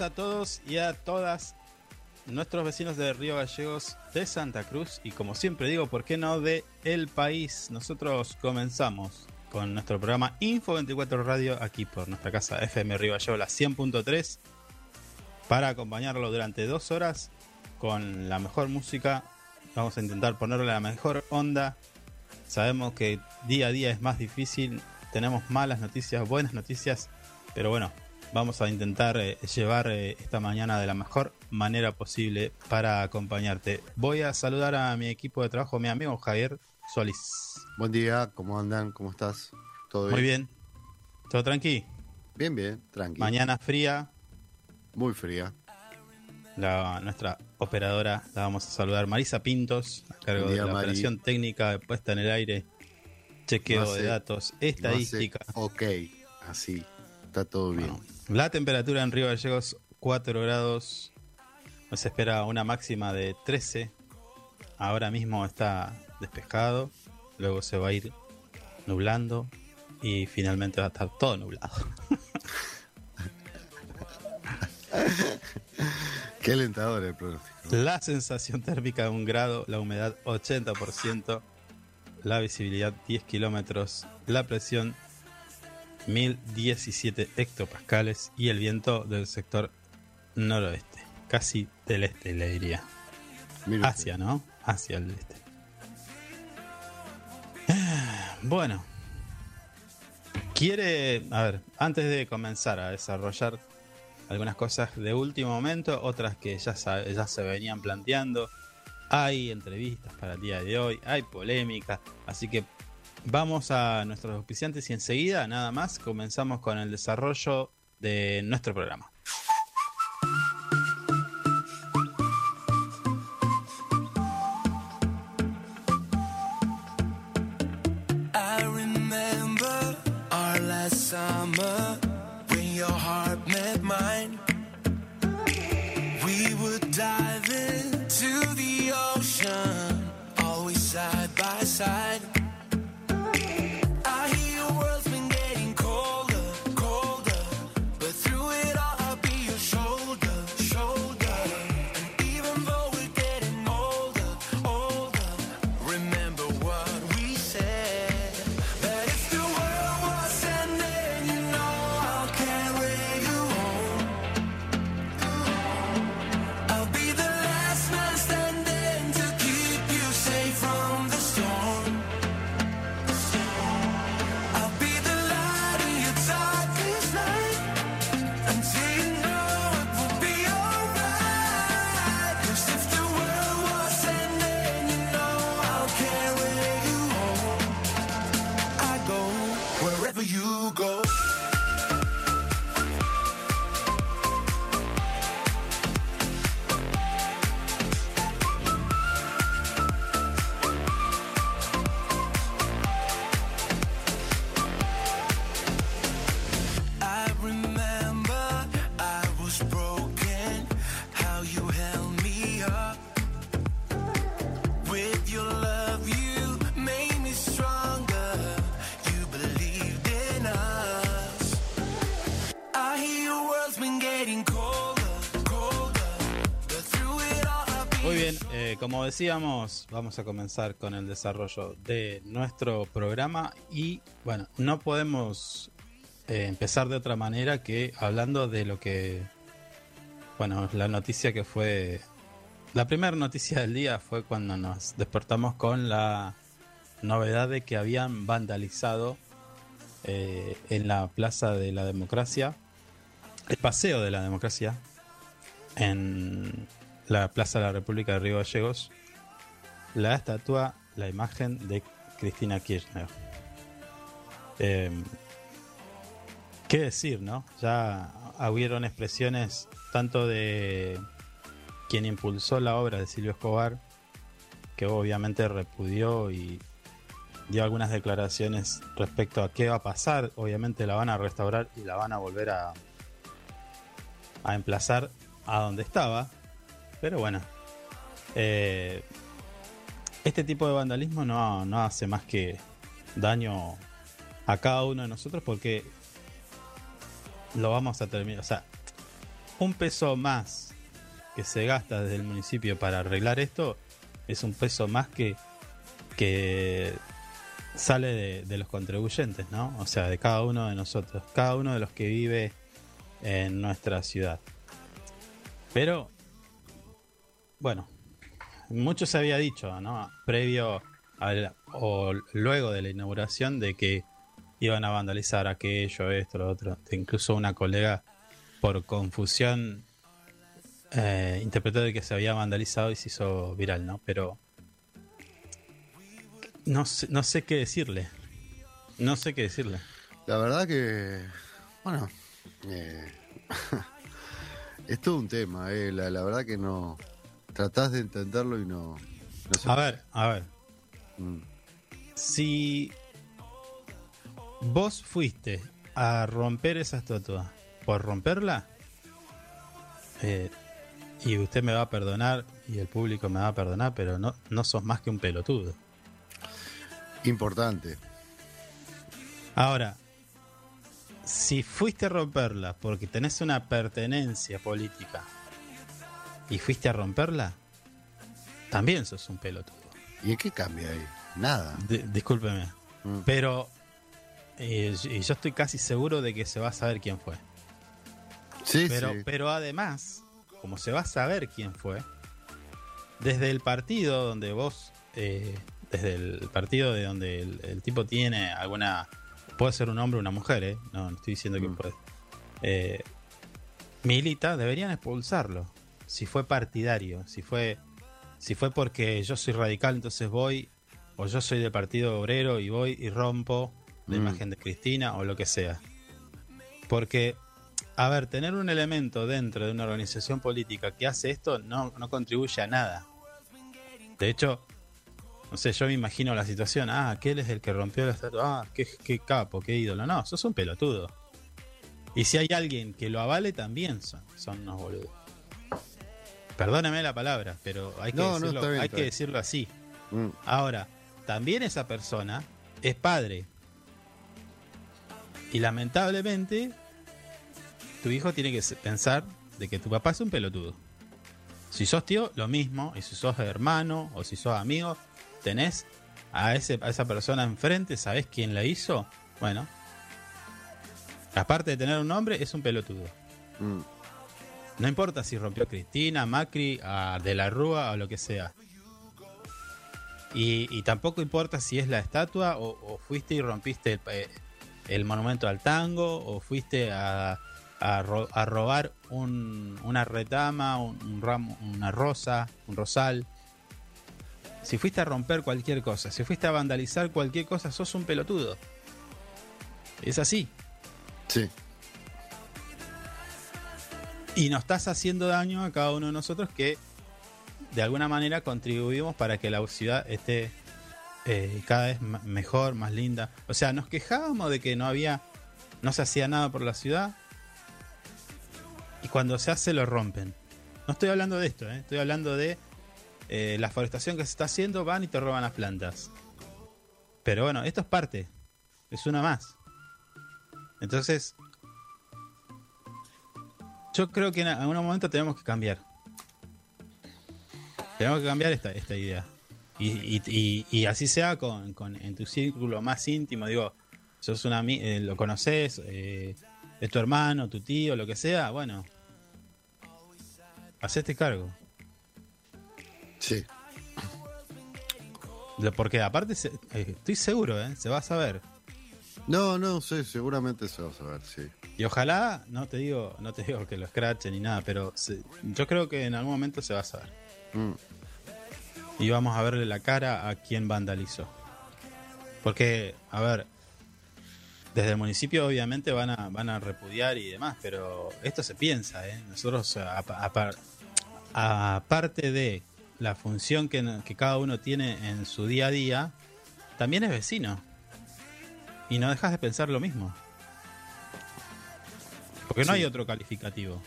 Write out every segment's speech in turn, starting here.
a todos y a todas nuestros vecinos de Río Gallegos, de Santa Cruz y como siempre digo, ¿por qué no de El País? Nosotros comenzamos con nuestro programa Info 24 Radio aquí por nuestra casa FM Río Gallegos, la 100.3 para acompañarlo durante dos horas con la mejor música. Vamos a intentar ponerle la mejor onda. Sabemos que día a día es más difícil, tenemos malas noticias, buenas noticias, pero bueno, vamos a intentar eh, llevar eh, esta mañana de la mejor manera posible para acompañarte. Voy a saludar a mi equipo de trabajo, mi amigo Javier Solís. Buen día, ¿cómo andan? ¿Cómo estás? ¿Todo Muy bien. ¿Todo tranqui? Bien, bien, tranquilo. Mañana fría. Muy fría. La, nuestra operadora la vamos a saludar. Marisa Pintos, a cargo día, de la Mari. operación técnica de puesta en el aire, chequeo hace- de datos, estadística. ok, así. Está todo bien. La temperatura en Río Gallegos 4 grados. Nos espera una máxima de 13. Ahora mismo está despejado. Luego se va a ir nublando. Y finalmente va a estar todo nublado. Qué alentador el pronóstico. La sensación térmica de un grado, la humedad 80%, la visibilidad 10 kilómetros, la presión 1017 hectopascales y el viento del sector noroeste, casi del este le diría. Usted. Hacia, ¿no? Hacia el este. Bueno. Quiere, a ver, antes de comenzar a desarrollar algunas cosas de último momento, otras que ya, sa- ya se venían planteando, hay entrevistas para el día de hoy, hay polémica, así que vamos a nuestros auspiciantes y enseguida, nada más, comenzamos con el desarrollo de nuestro programa. Decíamos, vamos a comenzar con el desarrollo de nuestro programa y bueno, no podemos eh, empezar de otra manera que hablando de lo que, bueno, la noticia que fue, la primera noticia del día fue cuando nos despertamos con la novedad de que habían vandalizado eh, en la Plaza de la Democracia, el Paseo de la Democracia, en la Plaza de la República de Río Gallegos, la estatua, la imagen de Cristina Kirchner. Eh, ¿Qué decir, no? Ya hubieron expresiones tanto de quien impulsó la obra de Silvio Escobar, que obviamente repudió y dio algunas declaraciones respecto a qué va a pasar. Obviamente la van a restaurar y la van a volver a, a emplazar a donde estaba. Pero bueno, eh, este tipo de vandalismo no, no hace más que daño a cada uno de nosotros porque lo vamos a terminar. O sea, un peso más que se gasta desde el municipio para arreglar esto es un peso más que, que sale de, de, los contribuyentes, ¿no? O sea, de cada uno de nosotros, cada uno de los que vive en nuestra ciudad. Pero, bueno, mucho se había dicho, ¿no? Previo al, o luego de la inauguración de que iban a vandalizar aquello, esto, lo otro. Incluso una colega, por confusión, eh, interpretó de que se había vandalizado y se hizo viral, ¿no? Pero no no sé qué decirle. No sé qué decirle. La verdad que, bueno, eh, es todo un tema, eh. la, la, verdad que no. Tratás de entenderlo y no. A ver, a ver. Mm. Si vos fuiste a romper esa estatua por romperla, eh, y usted me va a perdonar y el público me va a perdonar, pero no, no sos más que un pelotudo. Importante. Ahora, si fuiste a romperla porque tenés una pertenencia política y fuiste a romperla, también sos un pelotudo. ¿Y qué cambia ahí? Nada. D discúlpeme. Mm. Pero eh, yo estoy casi seguro de que se va a saber quién fue. Sí, pero, sí. pero además, como se va a saber quién fue, desde el partido donde vos, eh, desde el partido de donde el, el, tipo tiene alguna, puede ser un hombre o una mujer, ¿eh? no, no estoy diciendo que Mm. puede, eh, milita, deberían expulsarlo. Si fue partidario, si fue, si fue porque yo soy radical, entonces voy, o yo soy del partido obrero y voy y rompo la Mm. imagen de Cristina o lo que sea. Porque, a ver, tener un elemento dentro de una organización política que hace esto no, no contribuye a nada. De hecho, no sé, yo me imagino la situación, ah, aquel es el que rompió la estatua, ah, qué, qué capo, qué ídolo. No, sos un pelotudo. Y si hay alguien que lo avale, también son, son unos boludos. Perdóname la palabra, pero hay que, No, decirlo, está bien, hay está que bien. decirlo así. Mm. Ahora, también esa persona es padre. Y lamentablemente, tu hijo tiene que pensar de que tu papá es un pelotudo. Si sos tío, lo mismo. Y si sos hermano o si sos amigo, tenés a, ese, a esa persona enfrente, ¿sabés quién la hizo? Bueno, aparte de tener un nombre, es un pelotudo. Mm. No importa si rompió Cristina, Macri, a De la Rúa o lo que sea. Y, tampoco importa si es la estatua o, fuiste y rompiste el, eh, el monumento al tango o fuiste a, a, a robar un- una retama, un, un ramo, una rosa, un rosal. Si fuiste a romper cualquier cosa, si fuiste a vandalizar cualquier cosa, sos un pelotudo. Es así. Sí. Y nos estás haciendo daño a cada uno de nosotros que de alguna manera contribuimos para que la ciudad esté eh, cada vez mejor, más linda. O sea, nos quejábamos de que no había, no se hacía nada por la ciudad. Y cuando se hace lo rompen. No estoy hablando de esto, ¿eh? estoy hablando de eh, la forestación que se está haciendo, van y te roban las plantas. Pero bueno, esto es parte, es una más. Entonces, yo creo que en algún momento tenemos que cambiar. Tenemos que cambiar esta, esta idea. Y, y, y, y así sea con, con- en tu círculo más íntimo, digo, sos una, eh, lo conoces, eh, es tu hermano, tu tío, lo que sea, bueno, hacete cargo. Sí. Porque aparte, se- eh, estoy seguro, ¿eh? se va a saber. No, no sé, seguramente se va a saber, sí. Y ojalá, no te digo, no te digo que lo escrachen ni nada, pero se- yo creo que en algún momento se va a saber. Mm, Y vamos a verle la cara a quien vandalizó. Porque, a ver, desde el municipio obviamente van a, van a repudiar y demás, pero esto se piensa, ¿eh? Nosotros, aparte de la función que, que cada uno tiene en su día a día, también es vecino. Y no dejas de pensar lo mismo. Porque no Sí. hay otro calificativo.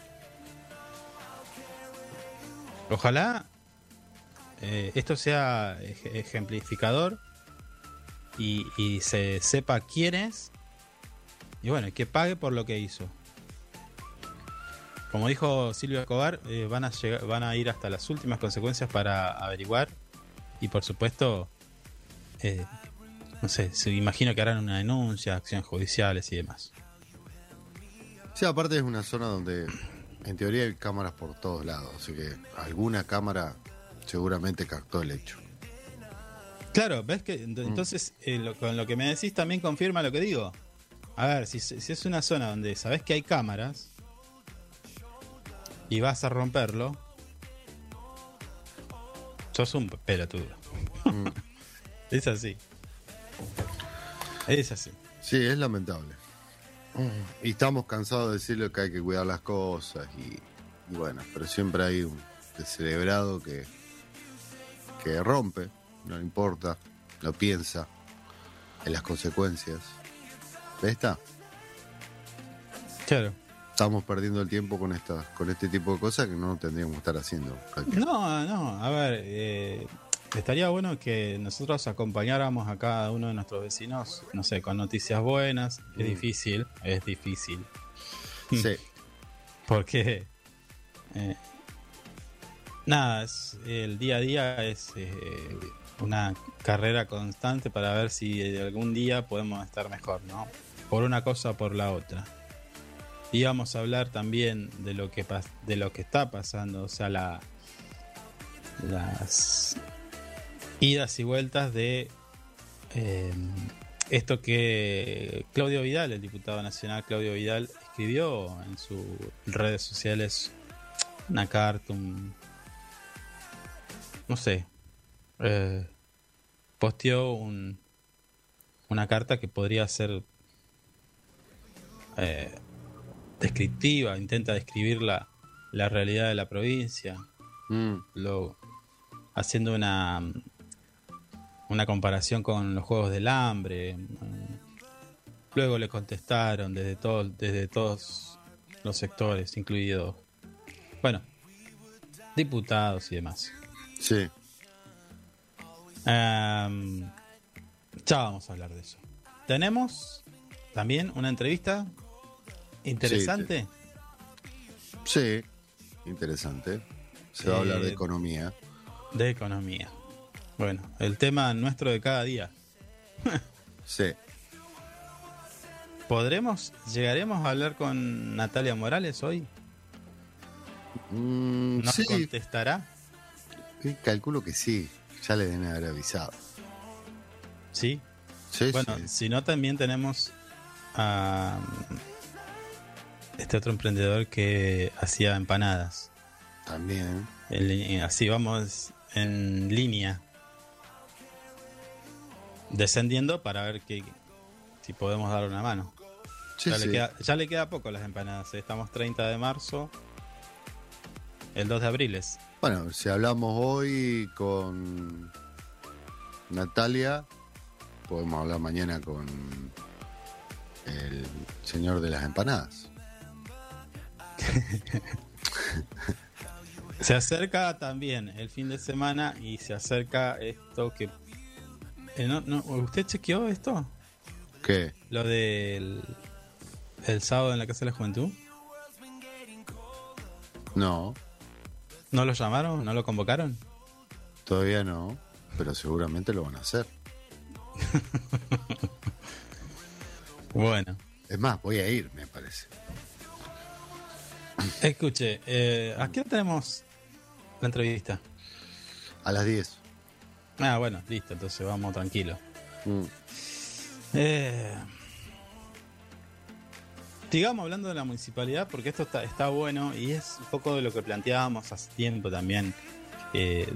Ojalá eh, esto sea ej- ejemplificador y, y se sepa quién es y bueno, que pague por lo que hizo. Como dijo Silvio Escobar, eh, van, a llegar, van a ir hasta las últimas consecuencias para averiguar y por supuesto, eh, no sé, se imagino que harán una denuncia, acciones judiciales y demás. Sí, aparte es una zona donde en teoría hay cámaras por todos lados, así que alguna cámara seguramente captó el hecho. Claro, ves que ent- entonces eh, lo- con lo que me decís también confirma lo que digo. A ver, si, si es una zona donde sabes que hay cámaras y vas a romperlo, sos un pelotudo. Mm. es así. Es así. Sí, es lamentable. Y estamos cansados de decirle que hay que cuidar las cosas y, y bueno, pero siempre hay un descerebrado que, que rompe, no le importa, lo piensa en las consecuencias. Está. Claro. Estamos perdiendo el tiempo con esta, con este tipo de cosas que no tendríamos que estar haciendo. No, no, a ver, eh, estaría bueno que nosotros acompañáramos a cada uno de nuestros vecinos, no sé, con noticias buenas. Es Mm. difícil, es difícil. Sí, Porque eh, nada, es, el día a día es eh, una carrera constante para ver si algún día podemos estar mejor, ¿no? Por una cosa o por la otra. Y vamos a hablar también de lo que de lo que está pasando, o sea, la las idas y vueltas de eh, esto que Claudio Vidal, el diputado nacional Claudio Vidal, escribió en sus redes sociales una carta, un, no sé, eh, posteó un, una carta que podría ser eh, descriptiva, intenta describir la, la realidad de la provincia, Mm, lo, haciendo una, una comparación con los Juegos del Hambre. mm. Luego le contestaron desde, todo, desde todos los sectores, incluidos, bueno, diputados y demás. sí. Em, ya vamos a hablar de eso. Tenemos también una entrevista interesante. Sí, interesante. Se va a hablar de Eh, economía. de economía. Bueno, el tema nuestro de cada día. Sí. ¿Podremos, llegaremos a hablar con Natalia Morales hoy? Mm, ¿Nos sí, contestará? calculo que sí. Ya le deben haber avisado. Sí. Sí, Bueno, sí. si no, también tenemos a este otro emprendedor que hacía empanadas. También. Así vamos en línea. Descendiendo para ver que, si podemos dar una mano. Sí, ya, sí. Le queda, ya le queda poco a las empanadas. ¿eh? Estamos 30 de marzo. El 2 de abril es. Bueno, si hablamos hoy con Natalia, podemos hablar mañana con el señor de las empanadas. Se acerca también el fin de semana y se acerca esto que... eh, no, no, ¿Usted chequeó esto? ¿Qué? Lo del el sábado en la Casa de la Juventud. No. ¿No lo llamaron? ¿No lo convocaron? Todavía no, pero seguramente lo van a hacer. Bueno, Es más, voy a ir, me parece. escuche, eh, ¿a qué tenemos la entrevista? A las 10. Ah, bueno, listo, entonces vamos tranquilo. Mm. Eh, sigamos hablando de la municipalidad porque esto está, está bueno y es un poco de lo que planteábamos hace tiempo también. Eh,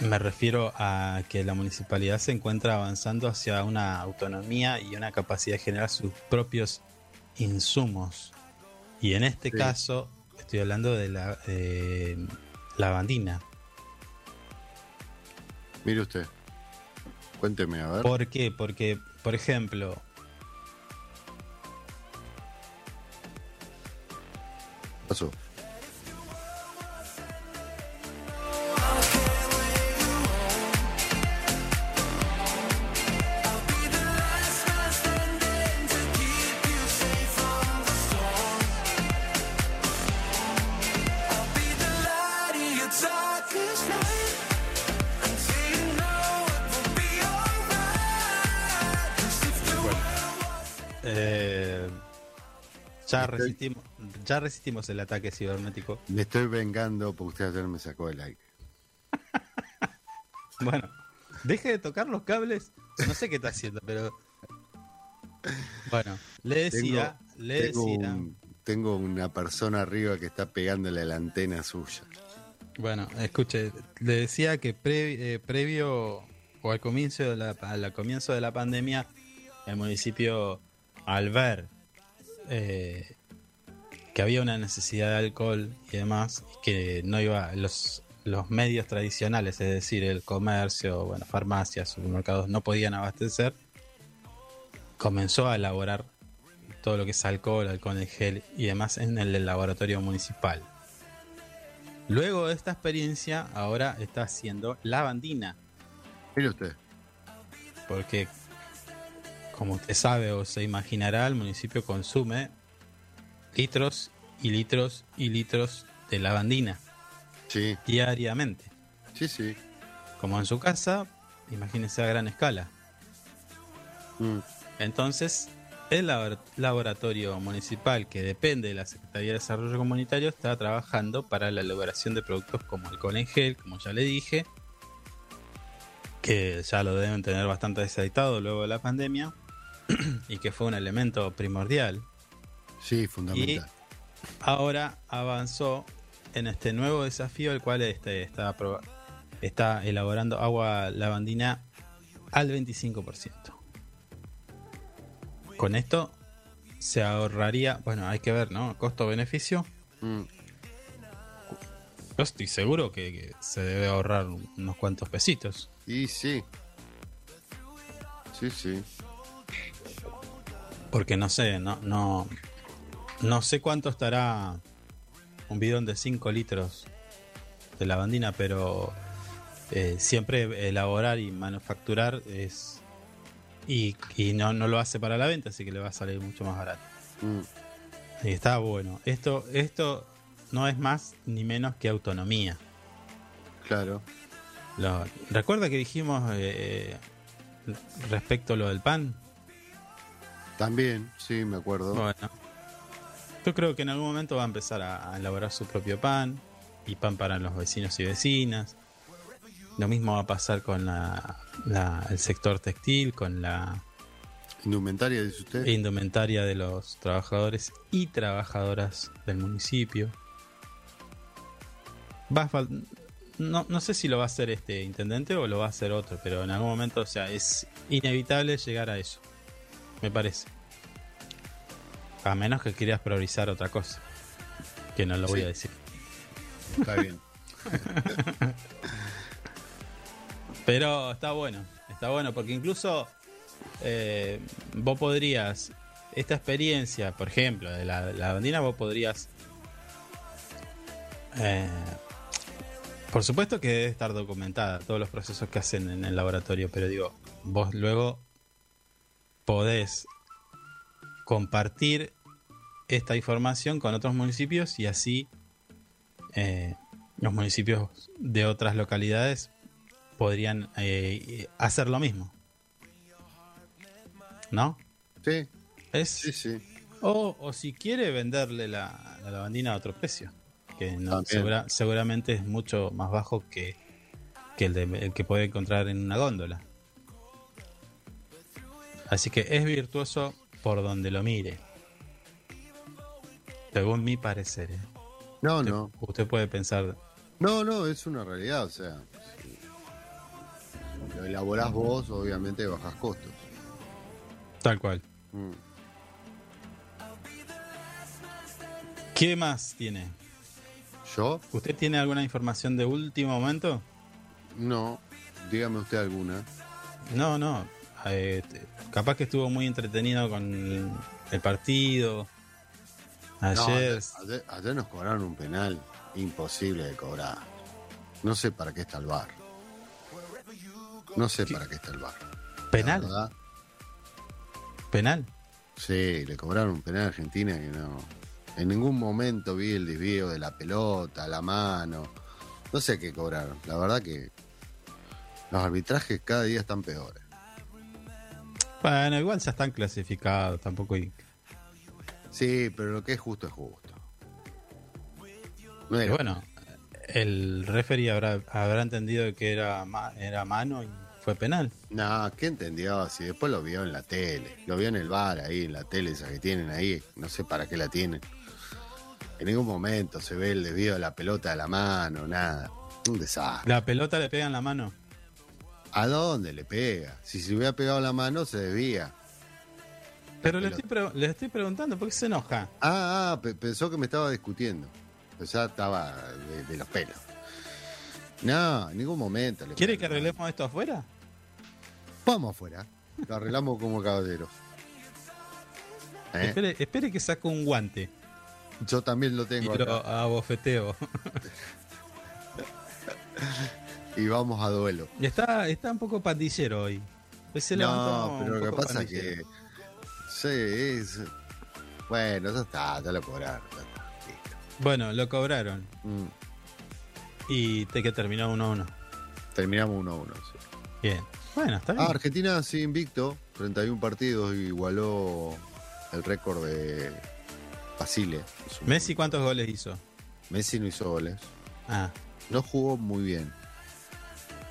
me refiero a que la municipalidad se encuentra avanzando hacia una autonomía y una capacidad de generar sus propios insumos. Y en este Sí. caso estoy hablando de la eh, lavandina. Mire usted. Cuénteme, a ver. ¿Por qué? Porque, por ejemplo, pasó? Ya resistimos, ya resistimos el ataque cibernético. Me estoy vengando porque usted ayer me sacó el aire. Bueno, deje de tocar los cables. No sé qué está haciendo, pero bueno, le decía, le tengo, decía, un- tengo una persona arriba que está pegándole a la antena suya. bueno, escuche, le decía que pre- eh, previo o al comienzo de la, al comienzo de la pandemia, el municipio al ver eh, que había una necesidad de alcohol y demás, y que no iba los los medios tradicionales, es decir, el comercio, bueno, farmacias, supermercados, no podían abastecer, comenzó a elaborar todo lo que es alcohol, alcohol en gel y demás en el laboratorio municipal. Luego de esta experiencia, ahora está haciendo lavandina, Mire usted. porque como usted sabe o se imaginará, el municipio consume litros y litros y litros de lavandina Sí, diariamente. sí, sí. Como en su casa, imagínese a gran escala. Mm, Entonces, el labor- laboratorio municipal que depende de la Secretaría de Desarrollo Comunitario está trabajando para la elaboración de productos como alcohol en gel, como ya le dije, que ya lo deben tener bastante deseditado luego de la pandemia y que fue un elemento primordial. Sí, fundamental. Ahora avanzó en este nuevo desafío, el cual este, está, está elaborando agua lavandina al 25%. Con esto se ahorraría, bueno, hay que ver, ¿no? Costo-beneficio. Mm, Yo estoy seguro que, que se debe ahorrar unos cuantos pesitos. y sí. Sí, sí. Porque no sé, no, no, no sé cuánto estará un bidón de 5 litros de lavandina, pero eh, siempre elaborar y manufacturar es. Y, y no, no lo hace para la venta, así que le va a salir mucho más barato. Mm, Y está bueno. Esto, esto no es más ni menos que autonomía. claro. Lo- ¿Recuerda que dijimos eh, respecto a lo del pan? También, sí, me acuerdo. Bueno, yo creo que en algún momento va a empezar a, a elaborar su propio pan y pan para los vecinos y vecinas. Lo mismo va a pasar con la, la- el sector textil, con la Indumentaria, dice usted. indumentaria de los trabajadores y trabajadoras del municipio. Va a fal- no, no sé si lo va a hacer este intendente o lo va a hacer otro, pero en algún momento, o sea, es inevitable llegar a eso. Me parece. A menos que quieras priorizar otra cosa. Que no lo voy a decir. Está bien. Pero está bueno, está bueno, porque incluso eh, vos podrías, esta experiencia, por ejemplo, de la, la bandina, vos podrías... eh, por supuesto que debe estar documentada todos los procesos que hacen en el laboratorio, pero digo, vos luego podés compartir esta información con otros municipios y así eh, los municipios de otras localidades podrían eh, hacer lo mismo. ¿No? Sí, Es, sí, sí. o, o si quiere venderle la, la lavandina a otro precio, que no, segura- seguramente es mucho más bajo que, que el, de- el que puede encontrar en una góndola. Así que es virtuoso por donde lo mire. Según mi parecer. ¿eh? No, Usted, no. usted puede pensar, No, no, es una realidad, o sea. Si lo elaborás vos, obviamente bajás costos. tal cual. Mm. ¿Qué más tiene? ¿Yo? ¿Usted tiene alguna información de último momento? No. Dígame usted alguna. No, no. Eh, capaz que estuvo muy entretenido con el, el partido. No, Ayer. ayer, ayer nos cobraron un penal imposible de cobrar. No sé para qué está el bar. No sé ¿Qué? para qué está el bar. penal. Penal. Sí, le cobraron un penal a Argentina que no. En ningún momento vi el desvío de la pelota, la mano. No sé qué cobraron. La verdad que los arbitrajes cada día están peores. Bueno, igual ya están clasificados. Tampoco hay. Sí, pero lo que es justo es justo. No Pero era- bueno, el referee habrá, habrá entendido que era, ma- era mano y fue penal. No, ¿qué entendió? Si después lo vio en la tele, lo vio en el bar ahí, en la tele esa que tienen ahí, no sé para qué la tienen. En ningún momento se ve el desvío de la pelota de la mano, nada. Un desastre. La pelota le pega en la mano. ¿A dónde le pega? Si se hubiera pegado la mano, se desvía. Pero le estoy, pre- le estoy preguntando, ¿por qué se enoja? Ah, ah, pe- pensó que me estaba discutiendo. Ya estaba de, de los pelos. No, en ningún momento. le ¿Quiere que arreglemos esto afuera? Vamos afuera. Lo arreglamos como caballeros. ¿Eh? Espere, espere que saco un guante Yo también lo y tengo lo acá. abofeteo. Y vamos a duelo. Y está, está un poco pandillero hoy. Se No, pero lo que pasa es que. Sí, es. Bueno, ya está, ya lo cobraron. ya está, listo. Bueno, lo cobraron Mm, y te que terminó 1-1. terminamos 1-1. sí. Bien. Bueno, está bien. Ah, Argentina sí invicto, 31 partidos, igualó el récord de Basile. Messi, ¿cuántos goles hizo? Messi no hizo goles. Ah, No jugó muy bien.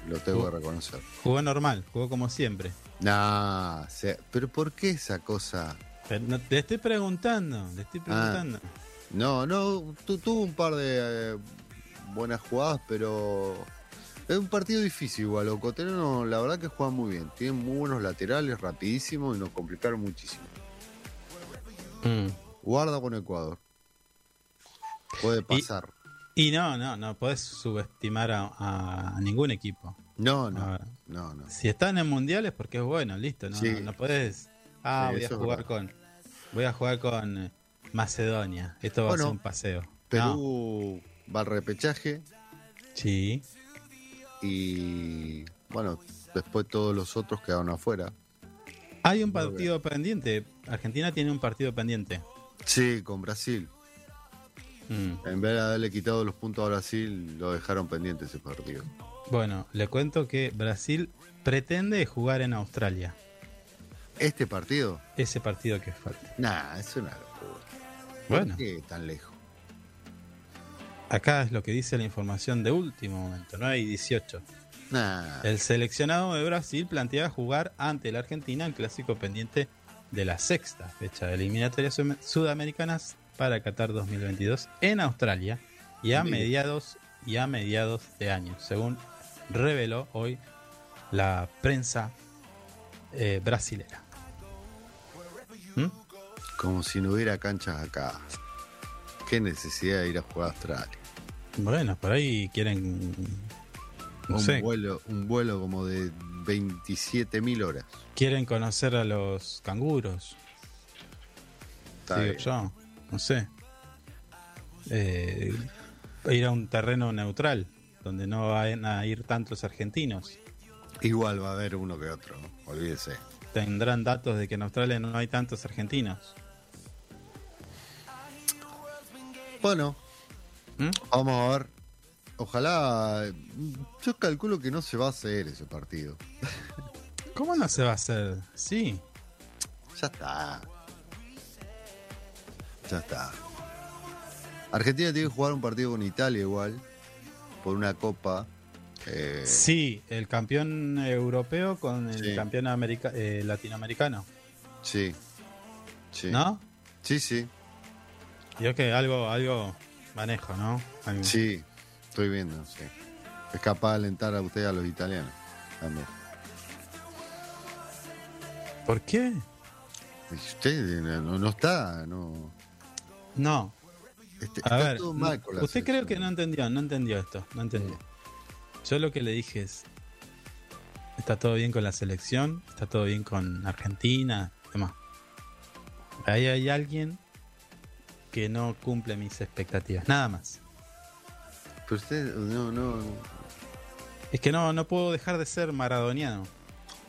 Lo tengo Jugó- que reconocer. jugó normal, jugó como siempre. Nah, pero ¿por qué esa cosa? Pero no- le estoy preguntando, le estoy preguntando. No, no, tu- tuvo un par de eh, buenas jugadas, pero es un partido difícil igual. Los coteros, la verdad que juegan muy bien. Tienen muy buenos laterales, rapidísimos y nos complicaron muchísimo. Mm. Guarda con Ecuador. Puede pasar. Y no, no, no podés subestimar a, a ningún equipo. No, no, Ahora, no, no. si están en mundiales porque es bueno, listo, no, Sí. no, no podés. Ah, Sí, voy a jugar verdad. con voy a jugar con eh, Macedonia. Esto va a ser un paseo. No, Perú va al repechaje sí. y bueno, después todos los otros quedaron afuera. Hay un partido pendiente. Argentina tiene un partido pendiente. Sí, con Brasil. Mm. En vez de haberle quitado los puntos a Brasil, lo dejaron pendiente ese partido. Bueno, le cuento que Brasil pretende jugar en Australia. Este partido, Ese partido que falta. nah, es una locura. Bueno. ¿Por qué tan lejos? Acá es lo que dice la información de último momento, 9 y 18. Nah, El seleccionado de Brasil plantea jugar ante la Argentina en clásico pendiente de la sexta fecha de eliminatorias sud- sudamericanas para Qatar 2022 en Australia y a mediados y a mediados de año, según reveló hoy la prensa eh, brasilera. ¿Mm? como si no hubiera canchas acá. Qué necesidad de ir a jugar a Australia. Bueno, por ahí quieren no un, sé, vuelo, un vuelo como de 27.000 horas. quieren conocer a los canguros. Está bien. yo, no sé. Eh, ir a un terreno neutral, donde no van a ir tantos argentinos. Igual va a haber uno que otro, ¿no? olvídese. Tendrán datos de que en Australia no hay tantos argentinos. Bueno, ¿Mm? vamos a ver ojalá. Yo calculo que no se va a hacer ese partido. ¿Cómo no se va a hacer? Sí. Ya está. Ya está. Argentina tiene que jugar un partido con Italia igual. Por una copa. eh, Sí, el campeón europeo con el Sí. campeón america- eh, latinoamericano. sí. Sí. ¿No? Sí, sí. Yo que algo, algo manejo, ¿no? Algo- Sí. Estoy viendo, sí. Es capaz de alentar a usted a los italianos. También. ¿Por qué? Usted no, no está, no. No. este- A está ver, todo mal con la usted creo que no entendió, no entendió esto, no entendió. Yo lo que le dije es, está todo bien con la selección, está todo bien con Argentina, demás. Ahí hay alguien que no cumple mis expectativas, nada más. Pero usted, no, no. Es que no, no puedo dejar de ser maradoniano.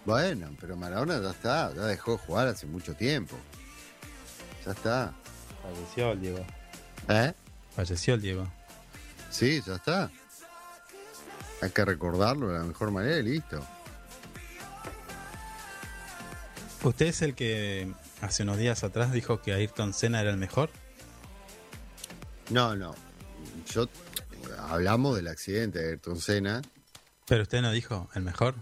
Bueno, pero Maradona ya está, ya dejó de jugar hace mucho tiempo. Ya está. Falleció el Diego. ¿Eh? Falleció el Diego. Sí, ya está. Hay que recordarlo de la mejor manera y listo. ¿Usted es el que hace unos días atrás dijo que Ayrton Senna era el mejor? No, no. Yo hablamos del accidente de Ayrton Senna Pero usted no dijo el mejor.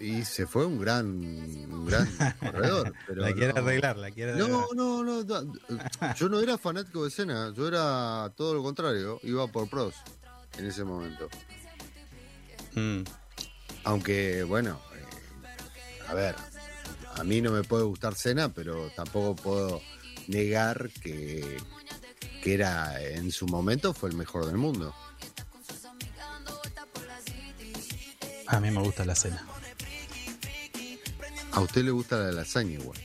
Y se fue un gran, un gran corredor. Pero la quiere no. arreglar, la quiere arreglar. No, no, no. Yo no era fanático de Senna, yo era todo lo contrario, iba por pros en ese momento. Mm. Aunque, bueno, eh, a ver, a mí no me puede gustar Senna, pero tampoco puedo negar que, que era en su momento fue el mejor del mundo. A mí me gusta la cena. A usted le gusta la lasaña igual.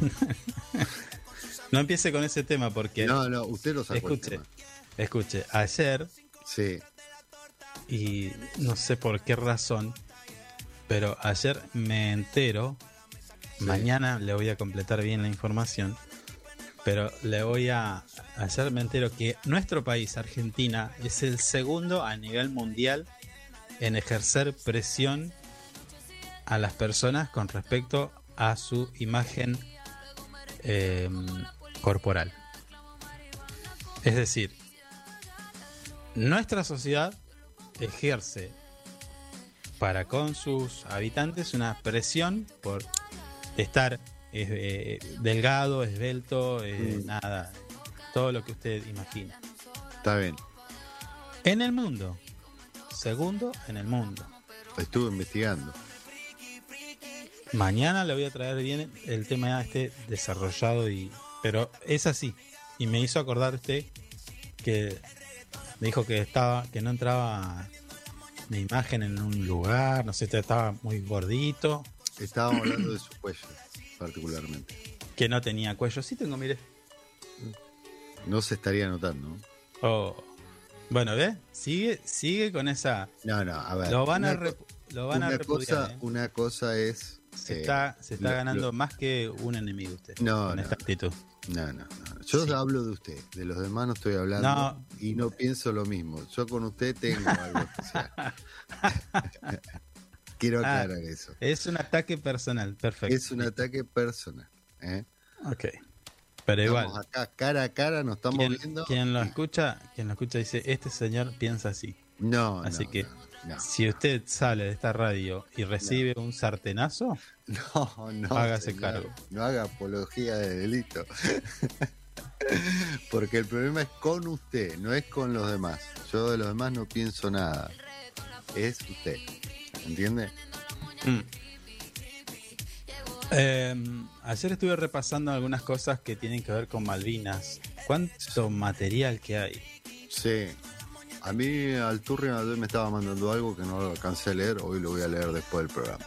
No empiece con ese tema porque No, no, usted lo sacó el escuche, tema. escuche, ayer Sí, y no sé por qué razón, pero ayer me entero, Sí. mañana le voy a completar bien la información, pero le voy a ayer me entero que nuestro país, Argentina, es el segundo a nivel mundial en ejercer presión a las personas con respecto a su imagen eh, corporal. Es decir, nuestra sociedad ejerce para con sus habitantes una presión por estar eh, eh, delgado, esbelto, eh, Mm. nada, todo lo que usted imagina. está bien. En el mundo, segundo en el mundo. Estuve investigando. Mañana le voy a traer bien el tema este desarrollado y pero es así y me hizo acordar usted que me dijo que estaba que no entraba de imagen en un lugar, no sé, estaba muy gordito, Estábamos hablando de su cuello, particularmente. que no tenía cuello. Sí tengo, mire. No se estaría notando. ¿no? Oh. Bueno, ¿ve? Sigue sigue con esa No, no, a ver. lo van a una, lo van a repudiar, cosa, ¿eh? una cosa es. Se está se está lo- ganando lo- más que un enemigo usted No, no. esta actitud. No, no, no. Yo Sí. hablo de usted, de los demás no estoy hablando No. y no pienso lo mismo. Yo con usted tengo algo especial. Quiero Ah, aclarar eso. Es un ataque personal, perfecto. Es un ataque personal. ¿eh? Ok. Pero igual, Estamos acá cara a cara, nos estamos quien, viendo. quien lo escucha, quien lo escucha dice, este señor piensa así. No, Así no, que- no, Si usted sale de esta radio y recibe un sartenazo, no, no, Hágase señor. cargo. No haga apología de delito. Porque el problema es con usted, no es con los demás. Yo de los demás no pienso nada. Es usted. ¿Entiende? mm. Eh, ayer estuve repasando algunas cosas que tienen que ver con Malvinas. ¿Cuánto material que hay? Sí. A mí Alturria me estaba mandando algo que no lo alcancé a leer. Hoy lo voy a leer después del programa.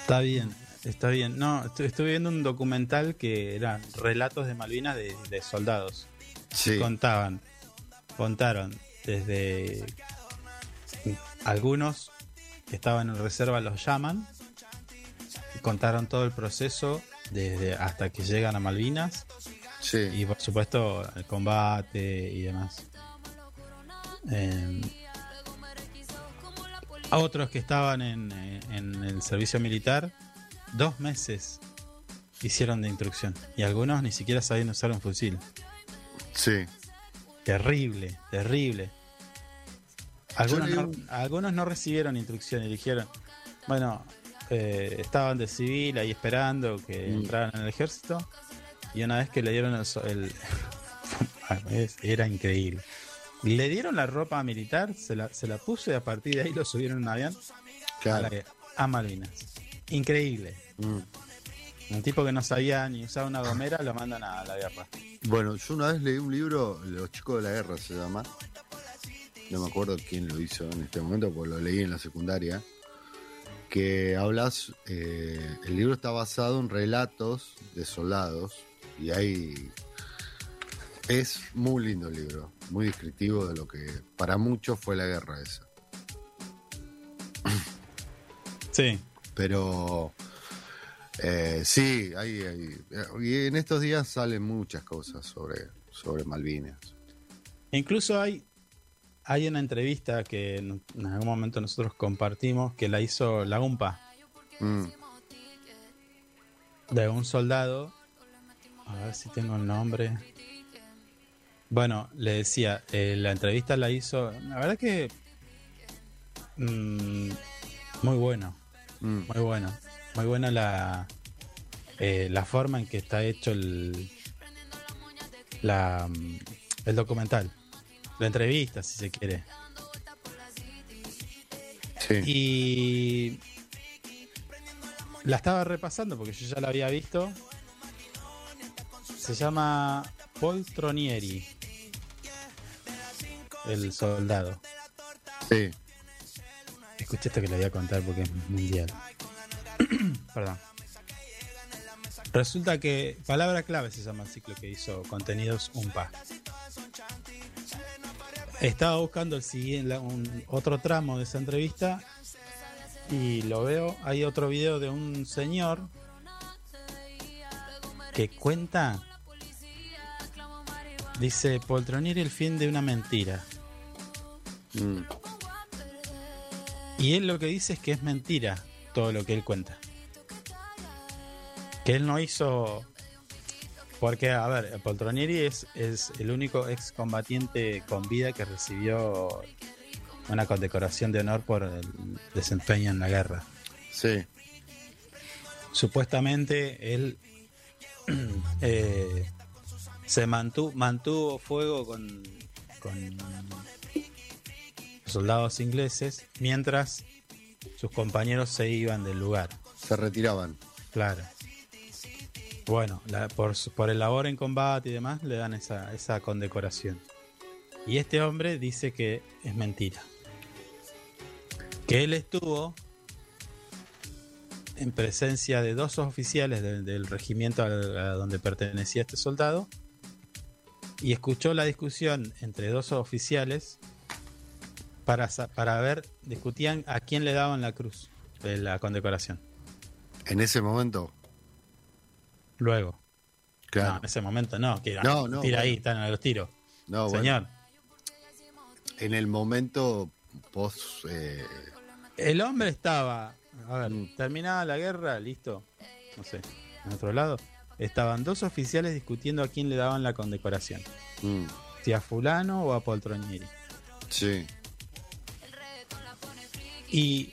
Está bien, está bien. No, estu- estuve viendo un documental que eran relatos de Malvinas de, de soldados. Sí. contaban, contaron desde algunos que estaban en reserva los llaman y contaron todo el proceso desde hasta que llegan a Malvinas Sí. y por supuesto el combate y demás. Eh, a otros que estaban en, eh, en el servicio militar, dos meses hicieron de instrucción. Y algunos ni siquiera sabían usar un fusil. Sí. Terrible, terrible. Algunos no, algunos no recibieron instrucción y dijeron, bueno, eh, estaban de civil ahí esperando que Mm. entraran en el ejército. Y una vez que le dieron el... el- era increíble. Le dieron la ropa militar, se la, se la puso y a partir de ahí lo subieron en un avión a, Claro. a Malvinas. Increíble. Mm. Un tipo que no sabía ni usar una gomera lo mandan a la guerra. Bueno, yo una vez leí un libro, Los chicos de la guerra se llama. No me acuerdo quién lo hizo en este momento, porque lo leí en la secundaria. Que hablas, eh, el libro está basado en relatos de soldados y hay. Es muy lindo el libro, muy descriptivo de lo que para muchos fue la guerra esa. Sí. Pero eh, sí, hay, hay- y en estos días salen muchas cosas sobre, sobre Malvinas. Incluso hay, hay una entrevista que en, en algún momento nosotros compartimos que la hizo la UMPA Mm, de un soldado. A ver si tengo el nombre. Bueno, le decía, eh, la entrevista la hizo. La verdad que. mm, muy bueno, mm, muy bueno. Muy buena la, eh, la forma en que está hecho el, la, mm, el documental. La entrevista, si se quiere. sí. Y la estaba repasando porque yo ya la había visto. Se llama Paul Tronieri, el soldado. Sí, Escuché esto que le voy a contar porque es mundial. Perdón. Resulta que palabra clave se llama el ciclo que hizo contenidos UMPA. Estaba buscando el siguiente, un- otro tramo de esa entrevista y lo veo. Hay otro video de un señor que cuenta. Dice Poltronieri el fin de una mentira. Mm, Y él lo que dice es que es mentira todo lo que él cuenta. Que él no hizo. Porque, a ver, Poltronieri es, es el único excombatiente con vida que recibió una condecoración de honor por el desempeño en la guerra. sí, Supuestamente él eh, se mantuvo, mantuvo fuego con, soldados ingleses mientras sus compañeros se iban del lugar. se retiraban. Claro. Bueno, la- por, por el labor en combate y demás le dan esa, esa condecoración. Y este hombre dice que es mentira. Que él estuvo en presencia de dos oficiales del, del regimiento a donde pertenecía este soldado y escuchó la discusión entre dos oficiales para, para ver, discutían a quién le daban la cruz de la condecoración. En ese momento, Luego. No, claro. en ese momento no. Que, No, no, Tira ahí, están a los tiros. No, bueno, Señor. en el momento post. eh, El hombre estaba. A ver, Mm. terminada la guerra, listo. No sé, en otro lado. Estaban dos oficiales discutiendo a quién le daban la condecoración. mm, Si a Fulano o a Poltronieri. sí, Y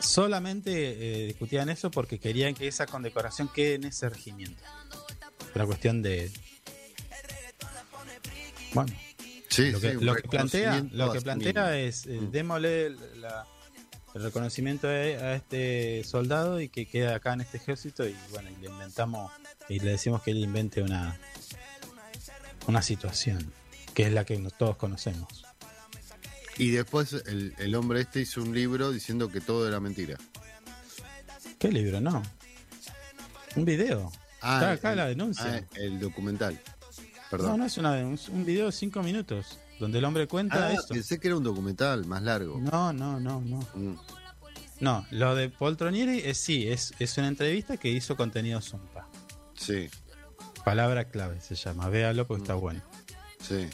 solamente eh, discutían eso porque querían que esa condecoración quede en ese regimiento. Una cuestión de. Bueno, sí. lo que, sí, lo que plantea, lo que plantea es eh, Mm. démosle la- el reconocimiento a, este soldado y que quede acá en este ejército y bueno, y le inventamos y le decimos que él invente una una situación que es la que todos conocemos. Y después el, el hombre este hizo un libro diciendo que todo era mentira. ¿Qué libro? No. Un video. Está acá el- la denuncia. ah, el documental. No, Perdón. no es una denuncia, un video de cinco minutos donde el hombre cuenta Ah, eso. pensé que era un documental más largo. No, no, no, no. Mm, No, lo de Poltronieri es sí, es, es una entrevista que hizo contenido Zumpa. sí, Palabra clave se llama, véalo porque está bueno. sí.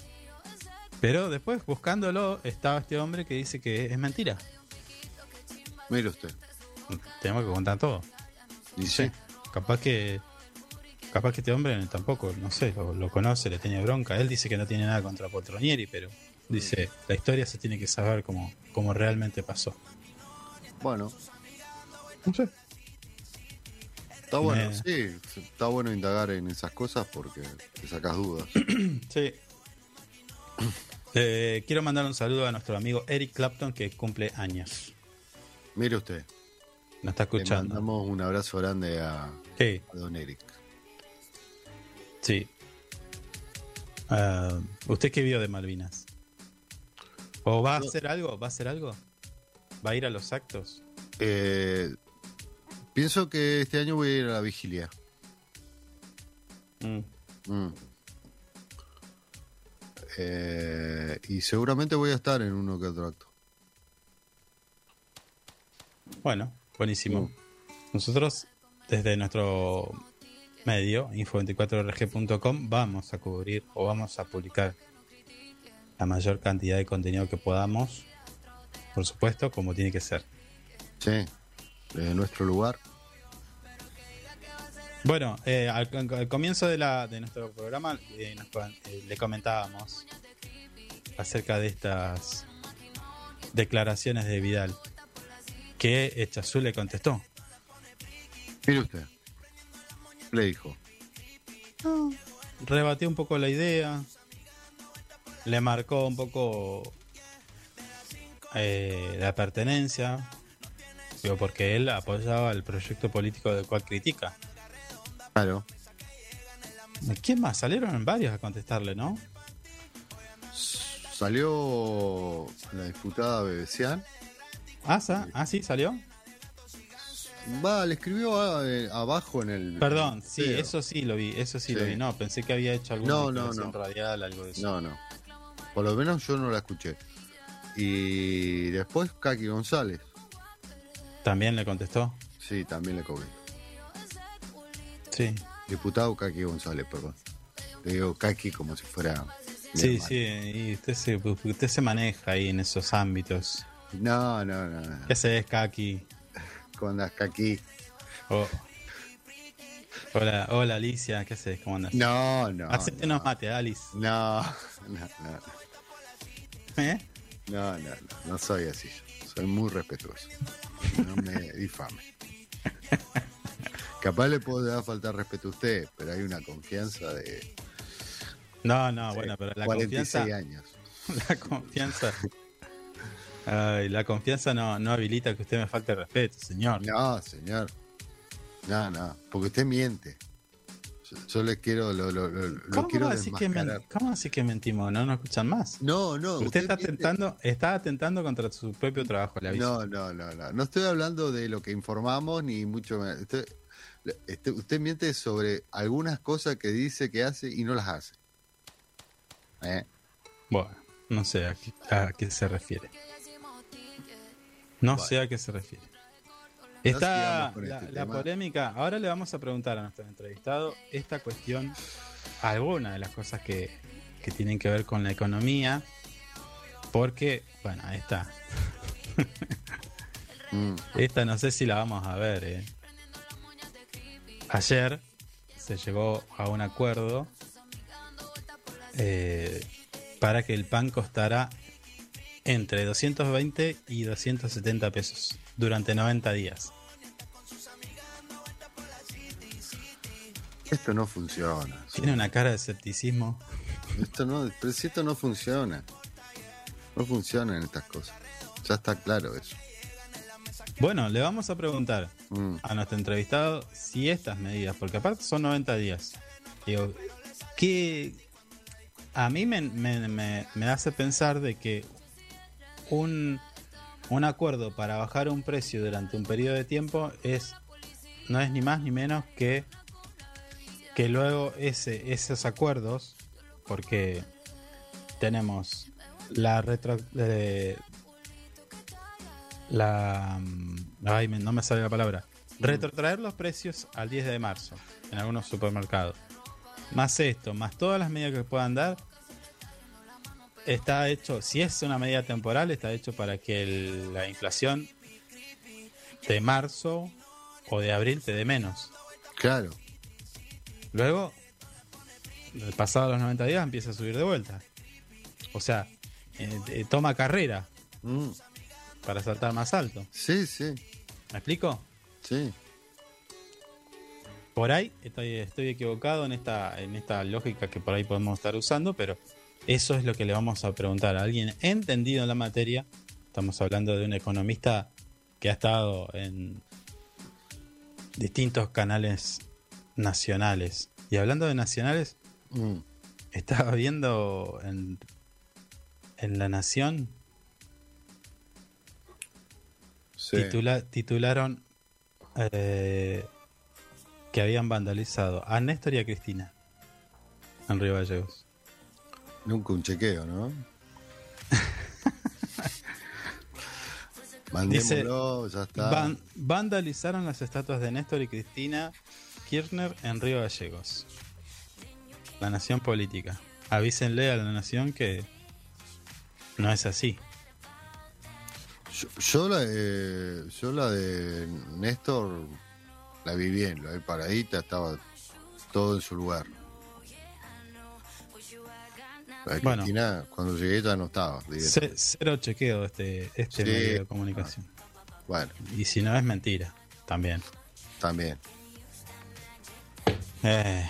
Pero después, buscándolo, estaba este hombre que dice que es mentira. Mire usted. Tenemos que contar todo. Y Sí. Capaz que. Capaz que este hombre tampoco, no sé, lo, lo conoce, le tiene bronca. Él dice que no tiene nada contra Poltronieri, pero dice, la historia se tiene que saber como, como realmente pasó. Bueno, No sé. está bueno, Me- sí. Está bueno indagar en esas cosas porque te sacas dudas. Sí. Eh, quiero mandar un saludo a nuestro amigo Eric Clapton que cumple años. Mire usted. Nos está Le escuchando. mandamos un abrazo grande a, Sí, a Don Eric. sí. Ah, ¿Usted qué vio de Malvinas? ¿O va a hacer algo? ¿Va a hacer algo? ¿Va a ir a los actos? Eh, pienso que este año voy a ir a la vigilia. Mm. Mm. Eh, y seguramente voy a estar en uno que otro acto. Bueno, buenísimo. Mm. Nosotros, desde nuestro medio, info24rg.com, vamos a cubrir o vamos a publicar la mayor cantidad de contenido que podamos, por supuesto, como tiene que ser. Sí, desde nuestro lugar. Bueno, eh, al, al comienzo de, la, de nuestro programa eh, nos eh, le comentábamos acerca de estas declaraciones de Vidal, que Echazú le contestó. Mire usted. Le dijo. rebatió un poco la idea, le marcó un poco eh, la pertenencia, digo, porque él apoyaba el proyecto político del cual critica. Claro. ¿Quién más? Salieron varios a contestarle, ¿no? Salió la diputada Bebesian. Ah, ah, sí, salió. Va, le escribió eh, abajo en el. Perdón, sí, eso sí lo vi, eso sí, lo vi. No, pensé que había hecho alguna No, no, declaración no. radial, algo de eso. No, no. Por lo menos yo no la escuché. Y después Kaki González. También le contestó. Sí, también le cobré. Sí, Diputado Kaki González, perdón. Le digo Kaki como si fuera. sí, hermano. sí. Y usted se, usted se maneja ahí en esos ámbitos. No, no, no. no. ¿Qué haces, Kaki? ¿Cómo andás, Kaki? Oh. Hola, hola Alicia, ¿qué haces? ¿Cómo andas? No, no. Hacete no. unos mate, Alice. No, no, no. ¿Eh? No, no, no, no soy así. Soy muy respetuoso. No me difame. Capaz le puedo dar faltar respeto a usted, pero hay una confianza de No, no, bueno, pero la 46 confianza. años. La confianza. Ay, la confianza no, no habilita que usted me falte respeto, señor. No, señor. No, no, porque usted miente. Yo, yo le quiero, lo, lo, lo, lo ¿Cómo, quiero va a decir que men-. ¿Cómo así que mentimos? ¿No nos escuchan más? No, no. usted está miente. atentando, está atentando contra su propio trabajo, le aviso. No, no, no, no. No estoy hablando de lo que informamos ni mucho menos. Este- usted miente sobre algunas cosas que dice que hace y no las hace. ¿Eh? Bueno, no sé a qué, a qué se refiere. No sé a qué se refiere. Está la, este la polémica. Ahora le vamos a preguntar a nuestro entrevistado esta cuestión, alguna de las cosas que, que tienen que ver con la economía. Porque, bueno, ahí está. Mm. Esta no sé si la vamos a ver. eh. Ayer se llegó a un acuerdo eh, para que el pan costara entre 220 y 270 pesos durante 90 días. Esto no funciona. Tiene una cara de escepticismo. Esto no, pero si esto no funciona. No funcionan estas cosas. Ya está claro eso. Bueno, le vamos a preguntar Mm. a nuestro entrevistado si estas medidas, porque aparte son 90 días, digo, que a mí me, me- me- me hace pensar de que un, un acuerdo para bajar un precio durante un periodo de tiempo es no es ni más ni menos que que luego ese, esos acuerdos, porque tenemos la retro, eh, la mm, ay, no me sale la palabra retrotraer los precios al 10 de marzo en algunos supermercados más esto más todas las medidas que puedan dar está hecho, si es una medida temporal, está hecho para que el- la inflación de marzo o de abril te dé menos. Claro. Luego, pasado los 90 días, empieza a subir de vuelta. O sea, eh, eh, toma carrera Mm, para saltar más alto. Sí, sí, ¿Me explico? sí. Por ahí estoy, estoy equivocado en esta, en esta lógica que por ahí podemos estar usando, pero eso es lo que le vamos a preguntar a alguien entendido en la materia. Estamos hablando de un economista que ha estado en distintos canales nacionales. Y hablando de nacionales, Mm, estaba viendo en, en La Nación, sí. titula- titularon eh, que habían vandalizado a Néstor y a Cristina en Río Gallegos. Nunca un chequeo, ¿no? Mandémoslo, ya está. Van- vandalizaron las estatuas de Néstor y Cristina Kirchner en Río Gallegos. La Nación Política. Avísenle a la Nación que no es así. Yo, yo la de, yo la de Néstor la vi bien, la vi paradita, estaba todo en su lugar. La de Bueno. Cristina, cuando llegué ya no estaba. Cero chequeo este, este Sí. medio de comunicación. Bueno, Y si no es mentira, también. también. Eh,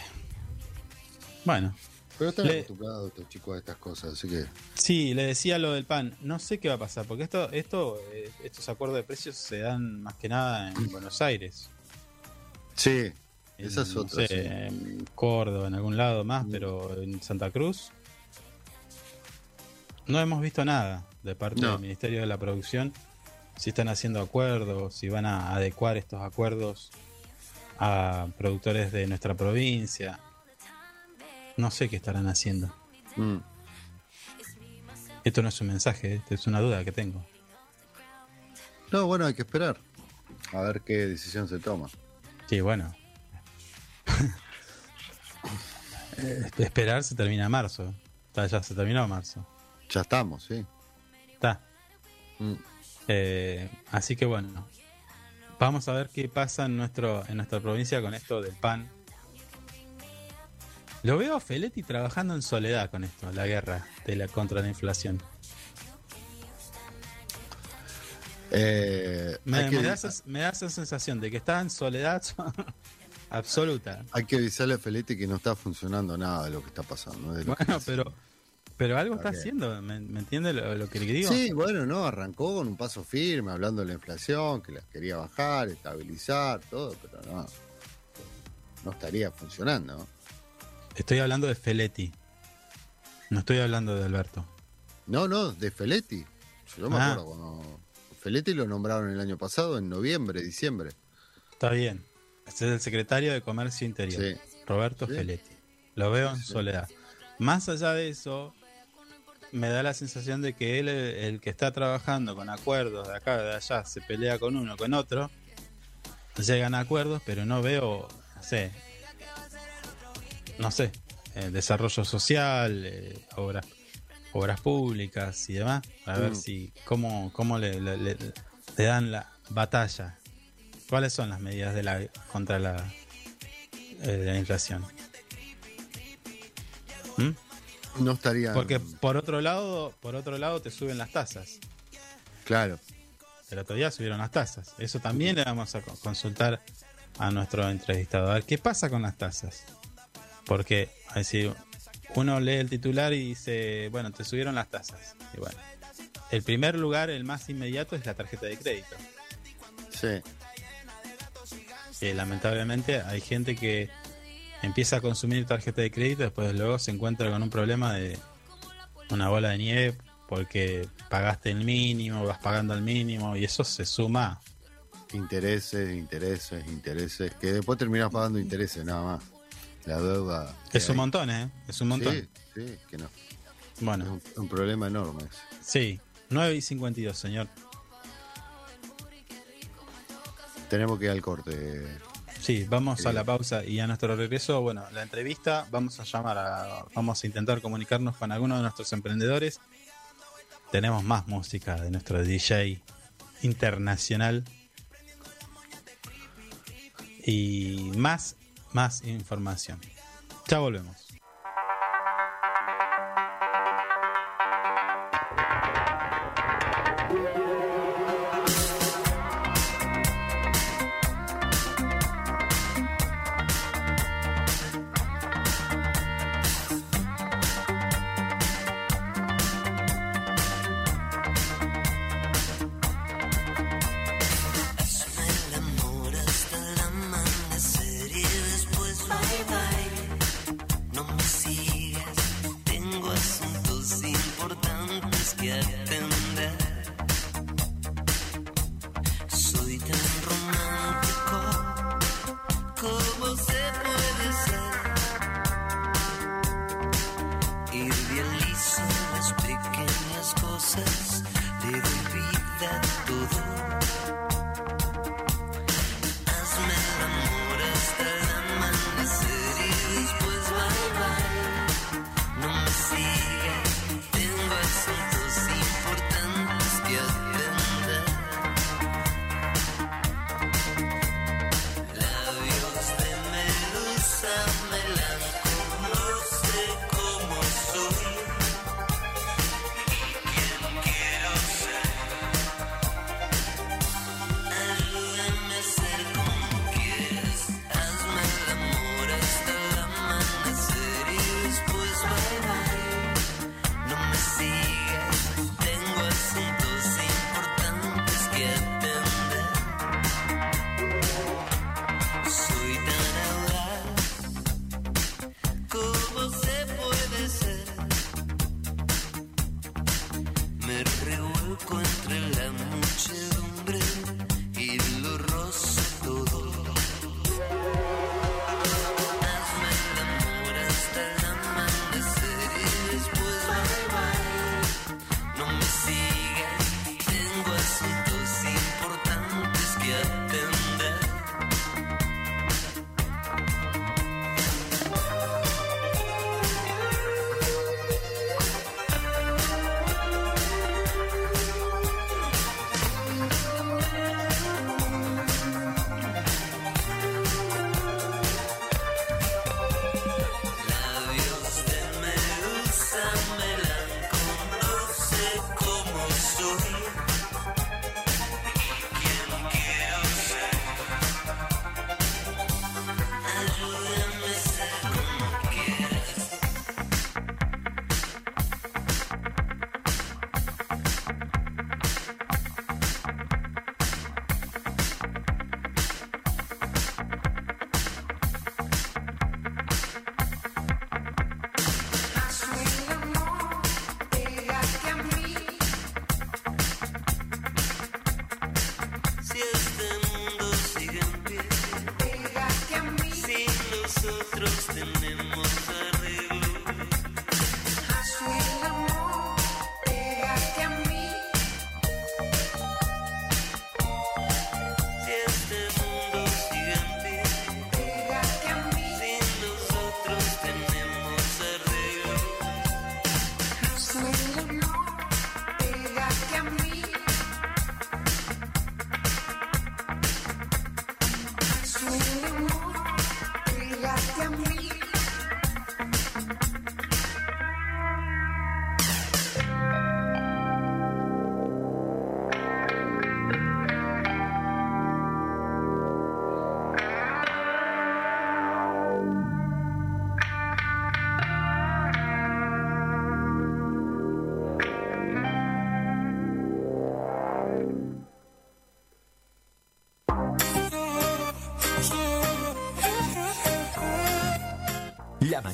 bueno, Pero están Le- acostumbrados estos chicos a estas cosas, así que sí, le decía lo del pan. No sé qué va a pasar, porque esto, esto, eh, estos acuerdos de precios se dan más que nada en Buenos Aires. sí, en, esa es no otra. sé, sí. en Córdoba, en algún lado más, Mm. pero en Santa Cruz no hemos visto nada de parte No. del Ministerio de la Producción. Si están haciendo acuerdos, si van a adecuar estos acuerdos a productores de nuestra provincia. No sé qué estarán haciendo. Mm. Esto no es un mensaje, esto es una duda que tengo. No, bueno, hay que esperar a ver qué decisión se toma. Sí, bueno. Eh, Esperar se termina marzo. Está, ya se terminó marzo. Ya estamos, sí. Está. Mm. Eh, así que bueno. Vamos a ver qué pasa en nuestro en nuestra provincia con esto del pan. Lo veo a Feletti trabajando en soledad con esto, la guerra de la contra la inflación. Eh, Me, hay, que, me da esa, me da esa sensación de que está en soledad absoluta. hay que avisarle a Feletti que no está funcionando nada de lo que está pasando. de lo que Bueno, pero pero algo está haciendo, ¿me, me entiende lo, lo que le digo? Sí, bueno, no, arrancó con un paso firme, hablando de la inflación, que la quería bajar, estabilizar, todo, pero no, no estaría funcionando. Estoy hablando de Feletti. No estoy hablando de Alberto. No, no, de Feletti. Yo me Ah. acuerdo cuando Feletti lo nombraron el año pasado, en noviembre, diciembre. Está bien. Este es el secretario de Comercio Interior, Sí. Roberto Sí. Feletti. Lo veo en Sí. soledad. Más allá de eso, me da la sensación de que él, el que está trabajando con acuerdos de acá, de allá, se pelea con uno, con otro, llegan a acuerdos, pero no veo, no sé, no sé, eh, desarrollo social, eh, obras, obras públicas y demás, a ver Mm. si cómo, cómo le, le- le- le dan la batalla. ¿Cuáles son las medidas de la contra la, eh, de la inflación? ¿Mm? No estaría. Porque por otro lado, por otro lado te suben las tasas. Claro. El otro día subieron las tasas. Eso también le vamos a co- consultar a nuestro entrevistado. A ver qué pasa con las tasas. Porque, decir, uno lee el titular y dice, bueno, te subieron las tasas. Y bueno, el primer lugar, el más inmediato, es la tarjeta de crédito. Sí. Que lamentablemente hay gente que empieza a consumir tarjeta de crédito, después luego se encuentra con un problema de una bola de nieve porque pagaste el mínimo, vas pagando el mínimo y eso se suma. Intereses, intereses, intereses. Que después terminás pagando intereses, nada más la deuda. Es un hay. montón, ¿eh? Es un montón. Sí, sí, que no. Bueno. Es un, problema enorme. Sí, 9 y 52, señor. Tenemos que ir al corte. Sí, vamos a eh. la pausa y a nuestro regreso, bueno, la entrevista, vamos a llamar a, vamos a intentar comunicarnos con alguno de nuestros emprendedores. Tenemos más música de nuestro DJ internacional y más más información. Ya volvemos.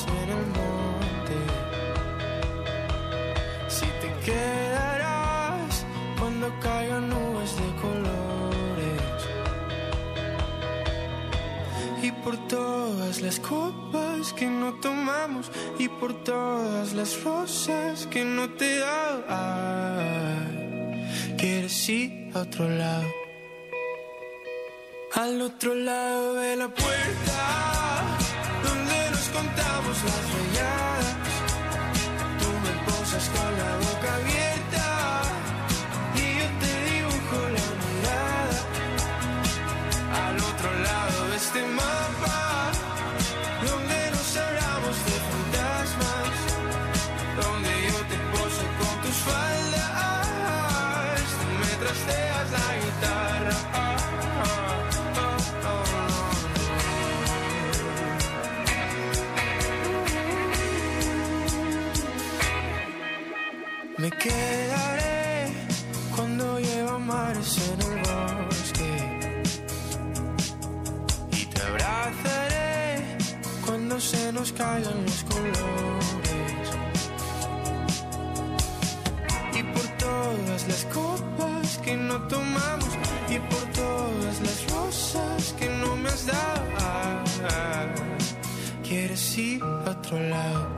en el monte. Si te quedarás cuando caigan nubes de colores. Y por todas las copas que no tomamos y por todas las rosas que no te da. Quieres ir a otro lado. Al otro lado de la puerta contamos las huellas, tú me posas con la boca abierta. nos los colores y por todas las copas que no tomamos y por todas las rosas que no me has dado. Quieres ir a otro lado,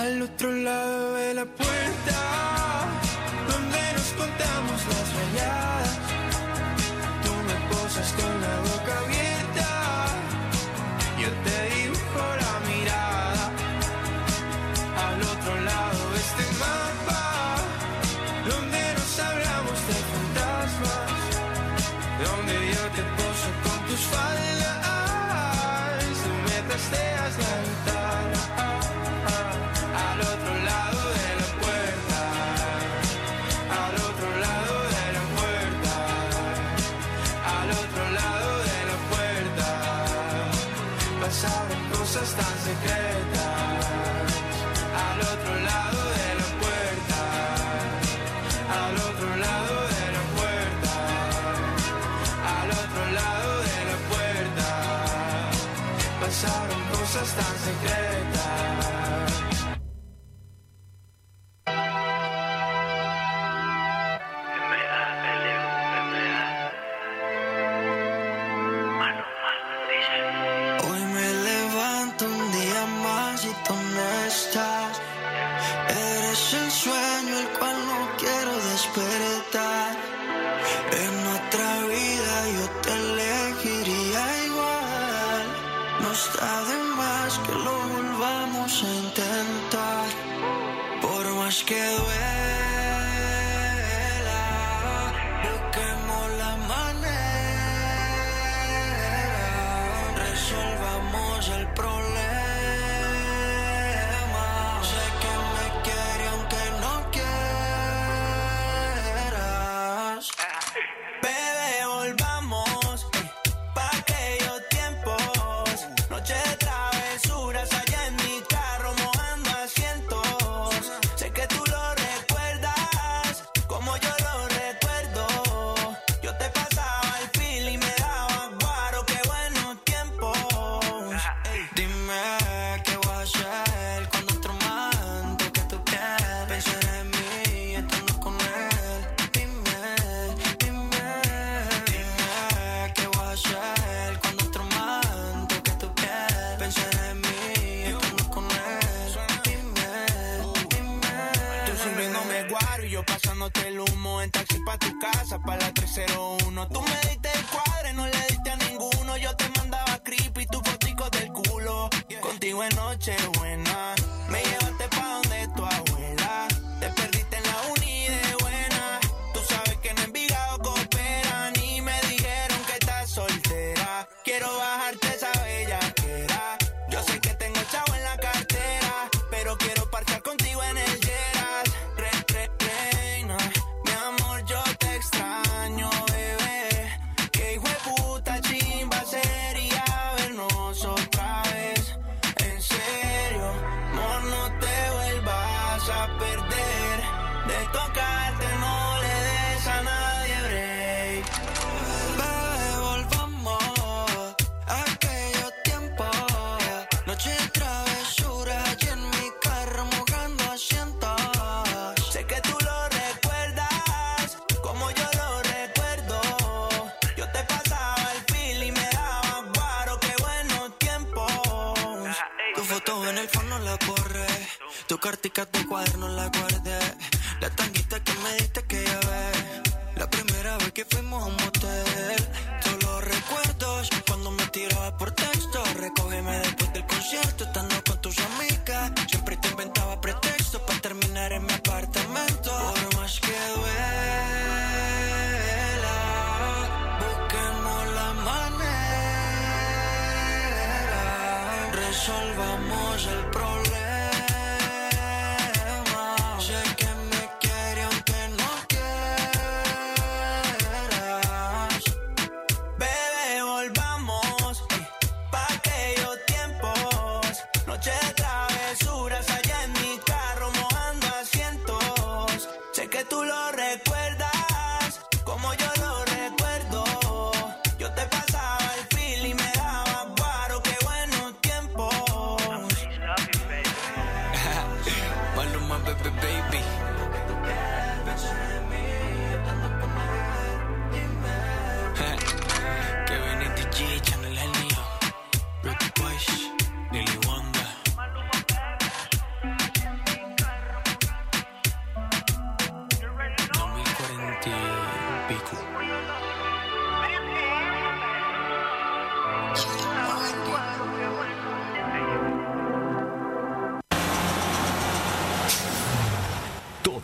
al otro lado de la puerta donde nos contamos las rayadas. Tú me posas con la boca abierta.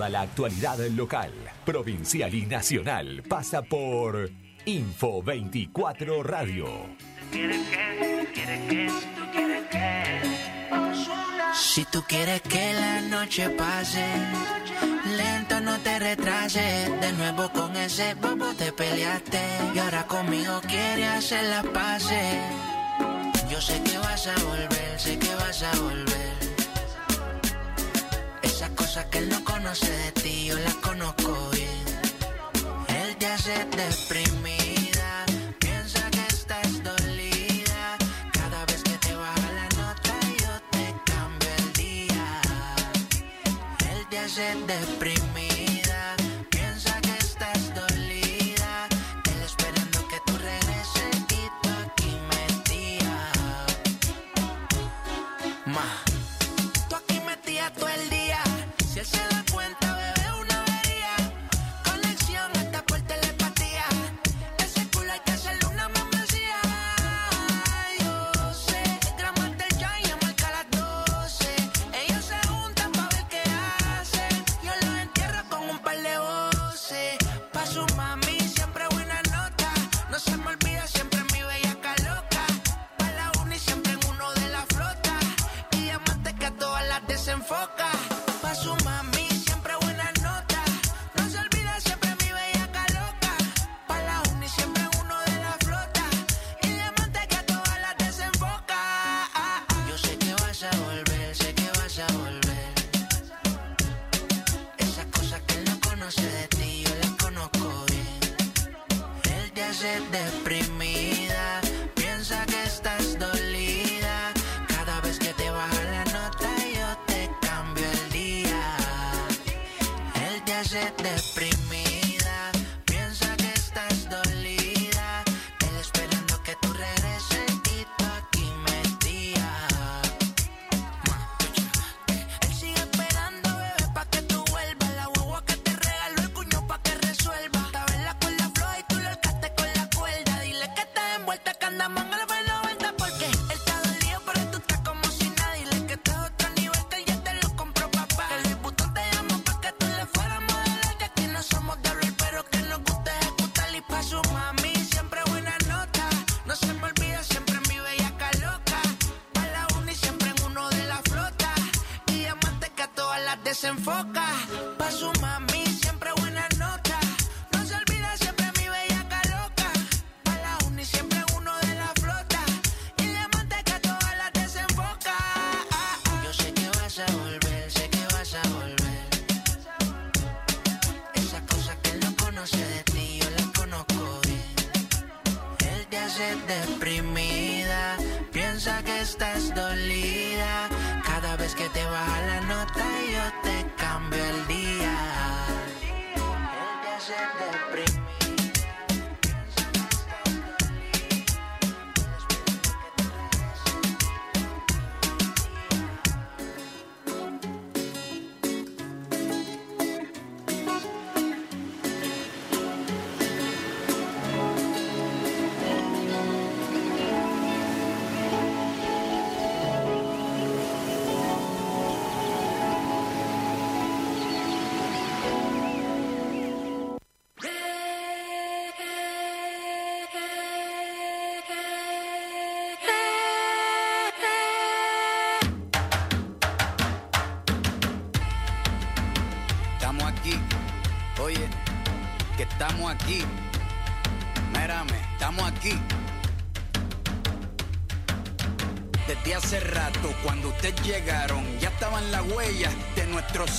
Toda la actualidad local, provincial y nacional pasa por Info 24 Radio. Si tú quieres que la noche pase, lento no te retrases. De nuevo con ese bobo te peleaste y ahora conmigo quieres hacer las paces. Yo sé que vas a volver, sé que vas a volver cosas que él no conoce de ti, yo las conozco bien. Él te hace deprimida, piensa que estás dolida. Cada vez que te baja la nota, yo te cambio el día. Él te hace deprimida.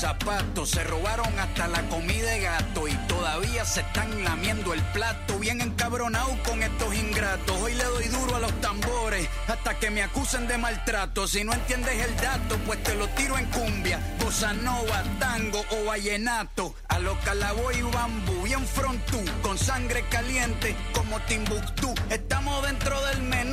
Zapatos. Se robaron hasta la comida de gato y todavía se están lamiendo el plato. Bien encabronados con estos ingratos. Hoy le doy duro a los tambores hasta que me acusen de maltrato. Si no entiendes el dato, pues te lo tiro en cumbia, bossa nova, tango o vallenato. A lo calaboy y bambú, bien frontú, con sangre caliente como Timbuktu. Estamos dentro del menú.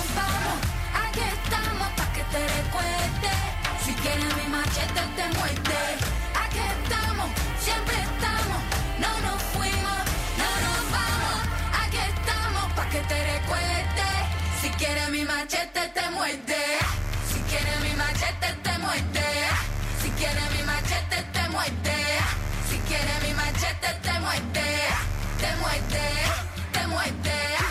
te machete te muerde. Mi machete te muerde.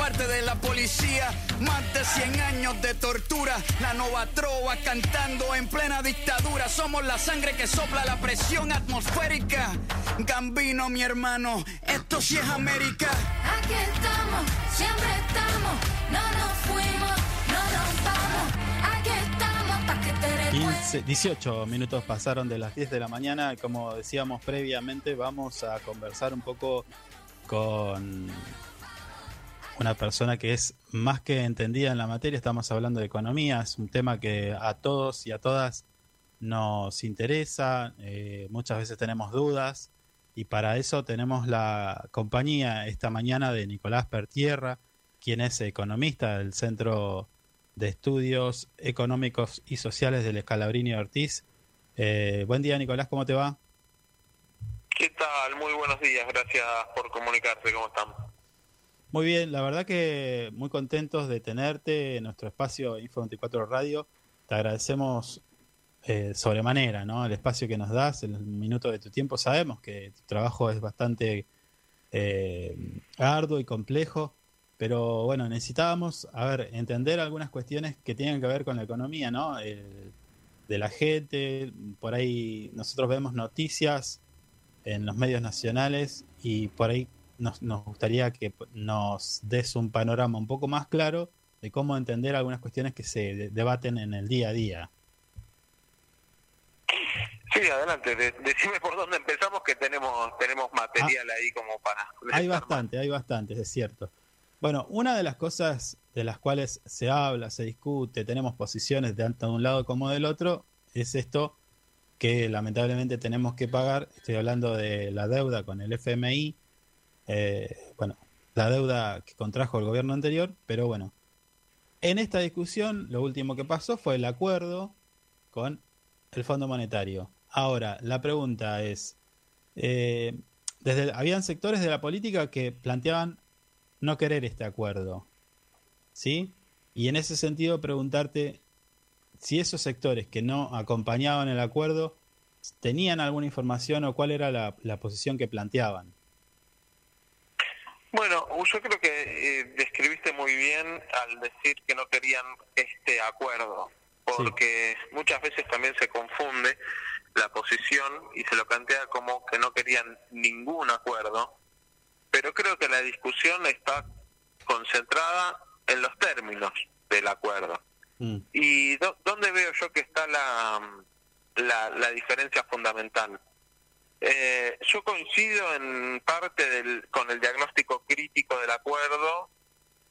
parte de la policía, más de 100 años de tortura, la nova trova cantando en plena dictadura, somos la sangre que sopla la presión atmosférica, Gambino, mi hermano, esto sí es América. Aquí estamos, siempre estamos, no nos fuimos, no nos vamos. Aquí estamos pa' que te recuerdes. 15, 18 minutos pasaron de las 10 de la mañana. Como decíamos previamente, vamos a conversar un poco con una persona que es más que entendida en la materia. Estamos hablando de economía, es un tema que a todos y a todas nos interesa. eh, muchas veces tenemos dudas y para eso tenemos la compañía esta mañana de Nicolás Pertierra, quien es economista del Centro de Estudios Económicos y Sociales del Escalabrini Ortiz. Eh, buen día, Nicolás, ¿cómo te va? ¿Qué tal? Muy buenos días, gracias por comunicarse, ¿cómo están? Muy bien, la verdad que muy contentos de tenerte en nuestro espacio Info24 Radio. Te agradecemos eh, sobremanera, ¿no? El espacio que nos das, el minuto de tu tiempo. Sabemos que tu trabajo es bastante eh, arduo y complejo, pero bueno, necesitábamos, a ver, entender algunas cuestiones que tienen que ver con la economía, ¿no? El- de la gente, por ahí nosotros vemos noticias en los medios nacionales y por ahí nos, nos gustaría que nos des un panorama un poco más claro de cómo entender algunas cuestiones que se de- debaten en el día a día. Sí, adelante, de- decime por dónde empezamos que tenemos tenemos material ahí como para... Hay bastante, hay bastante, es cierto. Bueno, una de las cosas de las cuales se habla, se discute, tenemos posiciones de tanto de un lado como del otro, es esto que lamentablemente tenemos que pagar. Estoy hablando de la deuda con el FMI, eh, bueno, la deuda que contrajo el gobierno anterior, pero bueno, en esta discusión lo último que pasó fue el acuerdo con el Fondo Monetario. Ahora, la pregunta es, eh, desde, habían sectores de la política que planteaban no querer este acuerdo, ¿sí? Y en ese sentido preguntarte si esos sectores que no acompañaban el acuerdo tenían alguna información o cuál era la, la posición que planteaban. Bueno, yo creo que eh, describiste muy bien al decir que no querían este acuerdo, porque muchas veces también se confunde la posición y se lo plantea como que no querían ningún acuerdo, pero creo que la discusión está concentrada en los términos del acuerdo. ¿Y dó- dónde veo yo que está la, la, la diferencia fundamental? Eh, yo coincido en parte del, con el diagnóstico crítico del acuerdo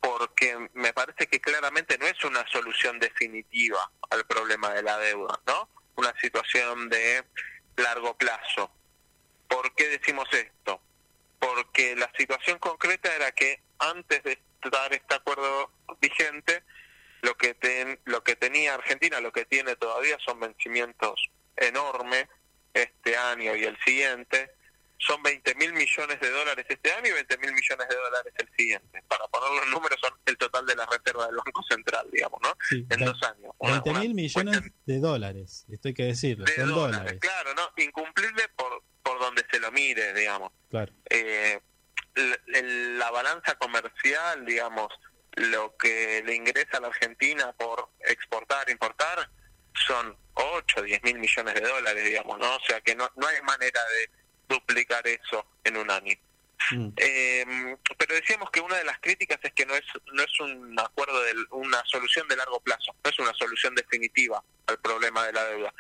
porque me parece que claramente no es una solución definitiva al problema de la deuda, ¿no? Una situación de largo plazo. ¿Por qué decimos esto? Porque la situación concreta era que antes de estar este acuerdo vigente, lo que ten- lo que tenía Argentina, lo que tiene todavía son vencimientos enormes este año y el siguiente. Son 20 mil millones de dólares este año y 20 mil millones de dólares el siguiente. Para poner los números, son el total de la reserva del Banco Central, digamos, ¿no? Sí, en dos años. Una- 20 una mil millones de dólares, esto hay que decirlo, de son dólares, dólares. claro, ¿no? Incumplible por, por donde se lo mire, digamos. Claro. Eh, l- el- la balanza comercial, digamos, lo que le ingresa a la Argentina por exportar, importar, son 8, 10 mil millones de dólares, digamos, ¿no? O sea que no, no hay manera de duplicar eso en un año. Eh, pero decíamos que una de las críticas es que no es no es un acuerdo de una solución de largo plazo, no es una solución definitiva al problema de la deuda.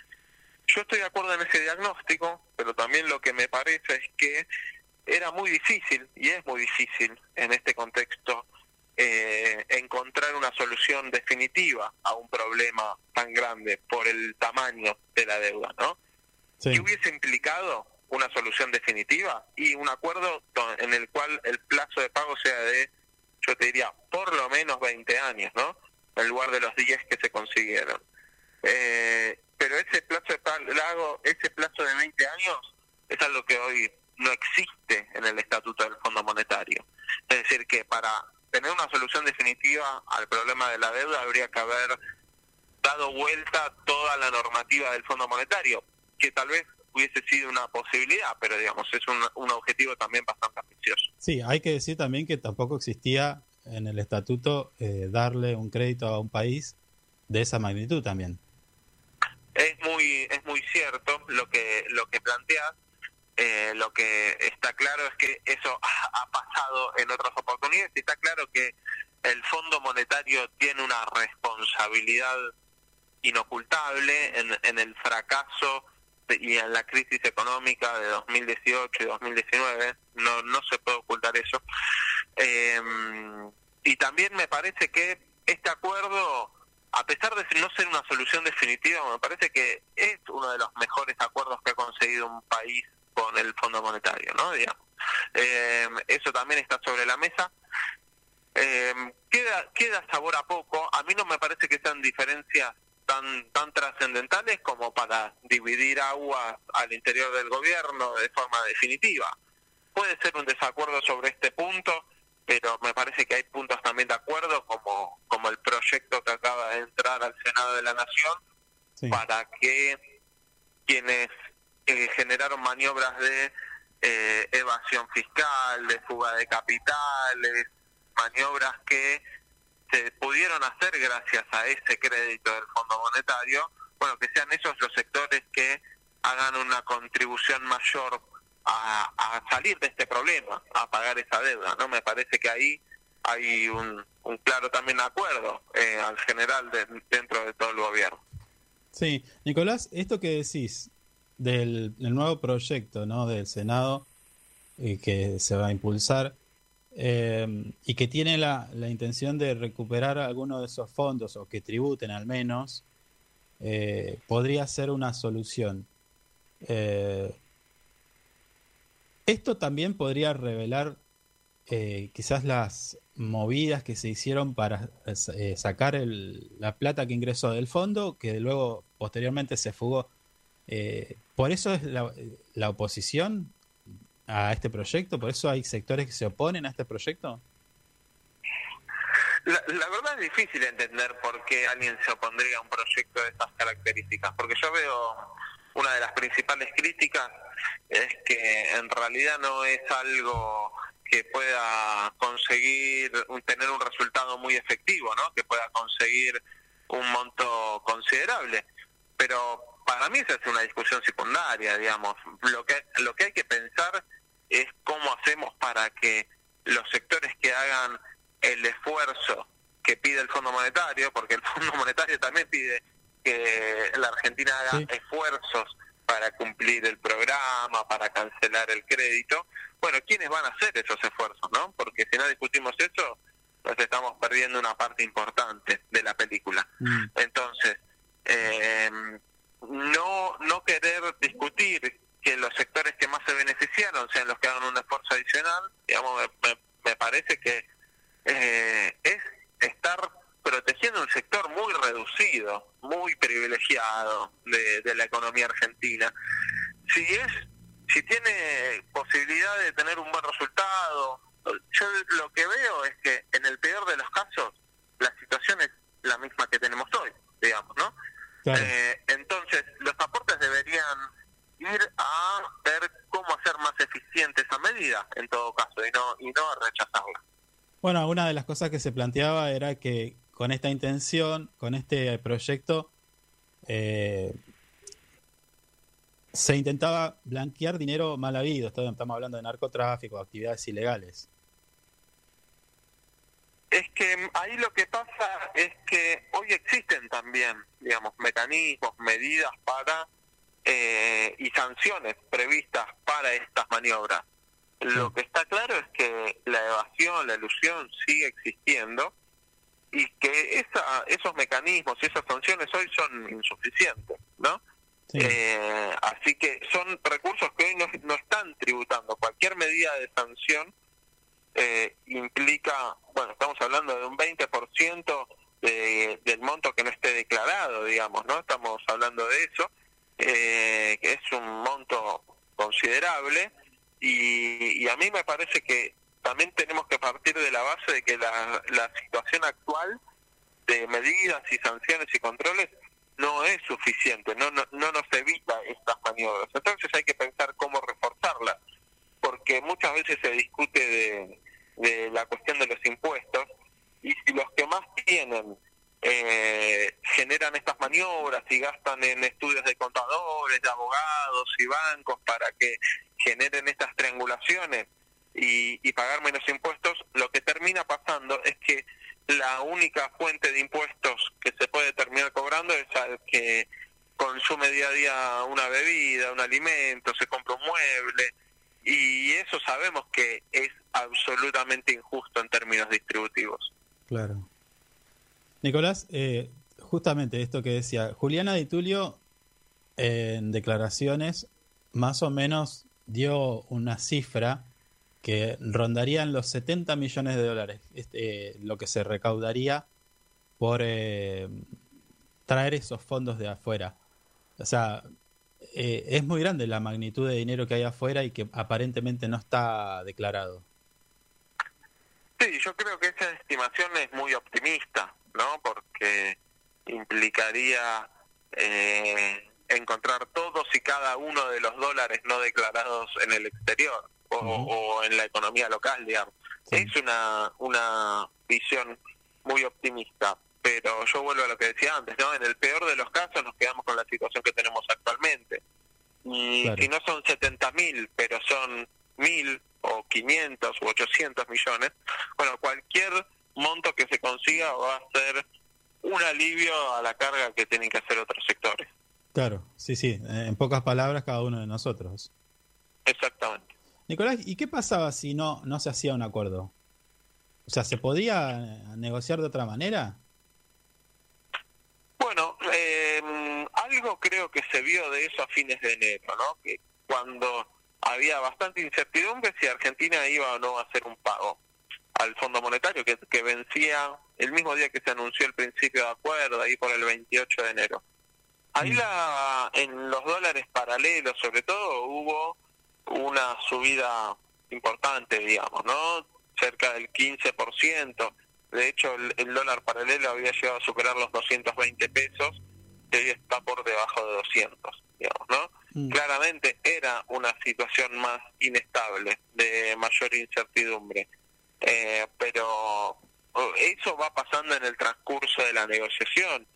Yo estoy de acuerdo en ese diagnóstico, pero también lo que me parece es que era muy difícil y es muy difícil en este contexto eh, encontrar una solución definitiva a un problema tan grande por el tamaño de la deuda, ¿no? ¿Qué hubiese implicado una solución definitiva y un acuerdo do- en el cual el plazo de pago sea de, yo te diría, por lo menos 20 años, ¿no? En lugar de los 10 que se consiguieron. Eh, pero ese plazo de pago, ese plazo de 20 años es algo que hoy no existe en el estatuto del Fondo Monetario. Es decir, que para tener una solución definitiva al problema de la deuda habría que haber dado vuelta toda la normativa del Fondo Monetario, que tal vez hubiese sido una posibilidad, pero digamos, es un, un objetivo también bastante ambicioso. Sí, hay que decir también que tampoco existía en el estatuto eh, darle un crédito a un país de esa magnitud también. Es muy es muy cierto lo que lo que planteas, Eh, lo que está claro es que eso ha pasado en otras oportunidades y está claro que el Fondo Monetario tiene una responsabilidad inocultable en, el fracaso y en la crisis económica de 2018 y 2019. No, no se puede ocultar eso. Eh, y también me parece que este acuerdo, a pesar de no ser una solución definitiva, me parece que es uno de los mejores acuerdos que ha conseguido un país con el Fondo Monetario, ¿no? Digamos. Eh, eso también está sobre la mesa. Eh, queda queda sabor a poco. A mí no me parece que sean diferencias tan tan trascendentales como para dividir aguas al interior del gobierno de forma definitiva. Puede ser un desacuerdo sobre este punto, pero me parece que hay puntos también de acuerdo, como como el proyecto que acaba de entrar al Senado de la Nación, Sí. para que quienes eh, generaron maniobras de eh, evasión fiscal, de fuga de capitales, maniobras que se pudieron hacer gracias a ese crédito del Fondo Monetario, bueno, que sean esos los sectores que hagan una contribución mayor a, salir de este problema, a pagar esa deuda, ¿no? Me parece que ahí hay un, un claro también acuerdo eh, al general de- dentro de todo el gobierno. Sí, Nicolás, esto que decís del, nuevo proyecto ¿no? del Senado eh, que se va a impulsar eh, y que tiene la, la intención de recuperar algunos de esos fondos o que tributen al menos, eh, podría ser una solución. Eh, esto también podría revelar quizás las movidas que se hicieron para sacar la plata que ingresó del fondo, que luego posteriormente se fugó. Eh, por eso es la, la oposición a este proyecto, por eso hay sectores que se oponen a este proyecto. La, la verdad es difícil entender por qué alguien se opondría a un proyecto de estas características, porque yo veo una de las principales críticas es que en realidad no es algo que pueda conseguir un- tener un resultado muy efectivo, ¿no? Que pueda conseguir un monto considerable. Pero para mí esa es una discusión secundaria, digamos. Lo que lo que hay que pensar es cómo hacemos para que los sectores que hagan el esfuerzo que pide el Fondo Monetario, porque el Fondo Monetario también pide que la Argentina haga Sí. esfuerzos para cumplir el programa, para cancelar el crédito. Bueno, ¿quiénes van a hacer esos esfuerzos, no? Porque si no discutimos eso, nos estamos perdiendo una parte importante de la película. Mm, Entonces, eh, no, no querer discutir que los sectores que más se beneficiaron sean los que hagan un esfuerzo adicional, digamos, me, me- parece que eh, es estar protegiendo un sector muy reducido, muy privilegiado de, de la economía argentina. Si es, si tiene posibilidad de tener un buen resultado, yo lo que veo es que en el peor de los casos la situación es la misma que tenemos hoy, digamos, ¿no? Claro. Eh, entonces, los aportes deberían ir a ver cómo hacer más eficiente esa medida, en todo caso, y no, y no rechazarla. Bueno, una de las cosas que se planteaba era que con esta intención, con este proyecto, eh, se intentaba blanquear dinero mal habido. Estamos hablando de narcotráfico, actividades ilegales. Es que ahí lo que pasa es que hoy existen también, digamos, mecanismos, medidas para eh, y sanciones previstas para estas maniobras. Lo que está claro es que la evasión, la ilusión sigue existiendo y que esa, esos mecanismos y esas sanciones hoy son insuficientes, ¿no? Sí. Eh, así que son recursos que hoy no, no están tributando. Cualquier medida de sanción eh, implica, bueno, estamos hablando de un 20% de, del monto que no esté declarado, digamos, ¿no? Estamos hablando de eso, eh, que es un monto considerable y, y a mí me parece que también tenemos que partir de la base de que la, la situación actual de medidas y sanciones y controles no es suficiente, no, no, no nos evita estas maniobras. Entonces hay que pensar cómo reforzarlas, porque muchas veces se discute de, de la cuestión de los impuestos y si los que más tienen eh, generan estas maniobras y gastan en estudios de contadores, de abogados y bancos para que generen estas triangulaciones y, y pagar menos impuestos, lo que termina pasando es que la única fuente de impuestos que se puede terminar cobrando es al que consume día a día una bebida, un alimento, se compra un mueble, sabemos que es absolutamente injusto en términos distributivos. Claro. Nicolás, eh, justamente esto que decía, Juliana Di Tulio en declaraciones más o menos dio una cifra que rondarían los 70 millones de dólares, este, lo que se recaudaría por eh, traer esos fondos de afuera. O sea, eh, es muy grande la magnitud de dinero que hay afuera y que aparentemente no está declarado. Sí, yo creo que esa estimación es muy optimista, ¿no? Porque implicaría eh, encontrar todos y cada uno de los dólares no declarados en el exterior o, o en la economía local, digamos. Es una, una visión muy optimista, pero yo vuelvo a lo que decía antes, ¿no? En el peor de los casos nos quedamos con la situación que tenemos actualmente. Y Claro. si no son 70 mil, pero son mil o 500 u 800 millones, bueno, cualquier monto que se consiga va a ser un alivio a la carga que tienen que hacer otros sectores. Claro, sí, sí, en pocas palabras cada uno de nosotros. Exactamente. Nicolás, ¿y qué pasaba si no, no se hacía un acuerdo? O sea, ¿se podía negociar de otra manera? Bueno, eh, algo creo que se vio de eso a fines de enero, ¿no? Que cuando había bastante incertidumbre si Argentina iba o no a hacer un pago al Fondo Monetario, que, que vencía el mismo día que se anunció el principio de acuerdo, ahí por el 28 de enero. Ahí la, en los dólares paralelos, sobre todo, hubo una subida importante, digamos, ¿no? Cerca del 15%. De hecho, el, el dólar paralelo había llegado a superar los 220 pesos y hoy está por debajo de 200, digamos, ¿no? Mm. Claramente era una situación más inestable, de mayor incertidumbre. Eh, pero eso va pasando en el transcurso de la negociación.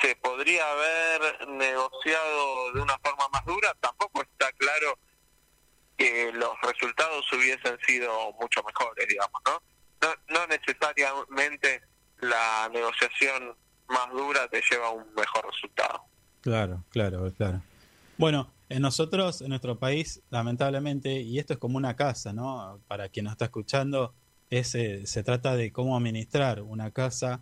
¿Se podría haber negociado de una forma más dura? Tampoco está claro que los resultados hubiesen sido mucho mejores, digamos, ¿no? No, no necesariamente la negociación más dura te lleva a un mejor resultado. Claro, claro, claro. Bueno, en nosotros, en nuestro país, lamentablemente, y esto es como una casa, ¿no? Para quien nos está escuchando, es, eh, se trata de cómo administrar una casa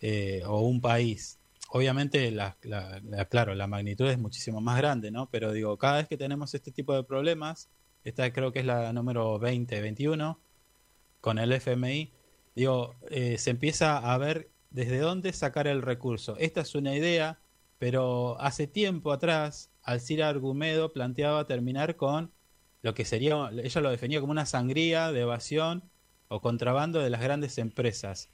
eh, o un país. Obviamente, la, la- la- claro, la magnitud es muchísimo más grande, ¿no? Pero digo, cada vez que tenemos este tipo de problemas, esta creo que es la número 20, 21, con el FMI, digo, eh, se empieza a ver desde dónde sacar el recurso. Esta es una idea, pero hace tiempo atrás, Alcira Argumedo planteaba terminar con lo que sería, ella lo definía como una sangría de evasión o contrabando de las grandes empresas.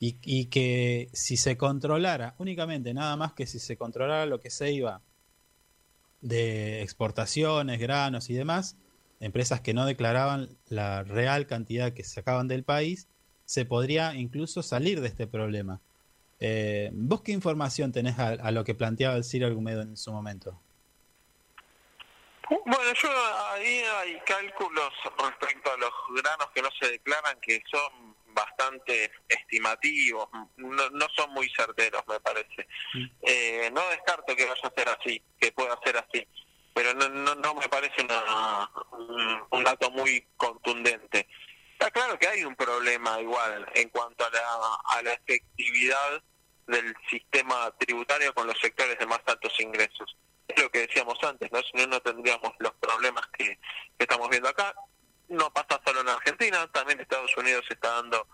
Y, y que si se controlara, únicamente nada más que si se controlara lo que se iba de exportaciones, granos y demás, empresas que no declaraban la real cantidad que sacaban del país, se podría incluso salir de este problema. Eh, ¿Vos qué información tenés a, a lo que planteaba el Ciro Argumedo en su momento? Bueno, yo ahí hay cálculos respecto a los granos que no se declaran que son bastante estimativos, no, no son muy certeros, me parece. Eh, no descarto que vaya a ser así, que pueda ser así, pero no, no, no me parece una, un, un dato muy contundente. Está claro que hay un problema igual en cuanto a la, a la efectividad del sistema tributario con los sectores de más altos ingresos. Es lo que decíamos antes, ¿no? Si no, no tendríamos los problemas que, que estamos viendo acá. No pasa solo en Argentina, también Estados Unidos está dando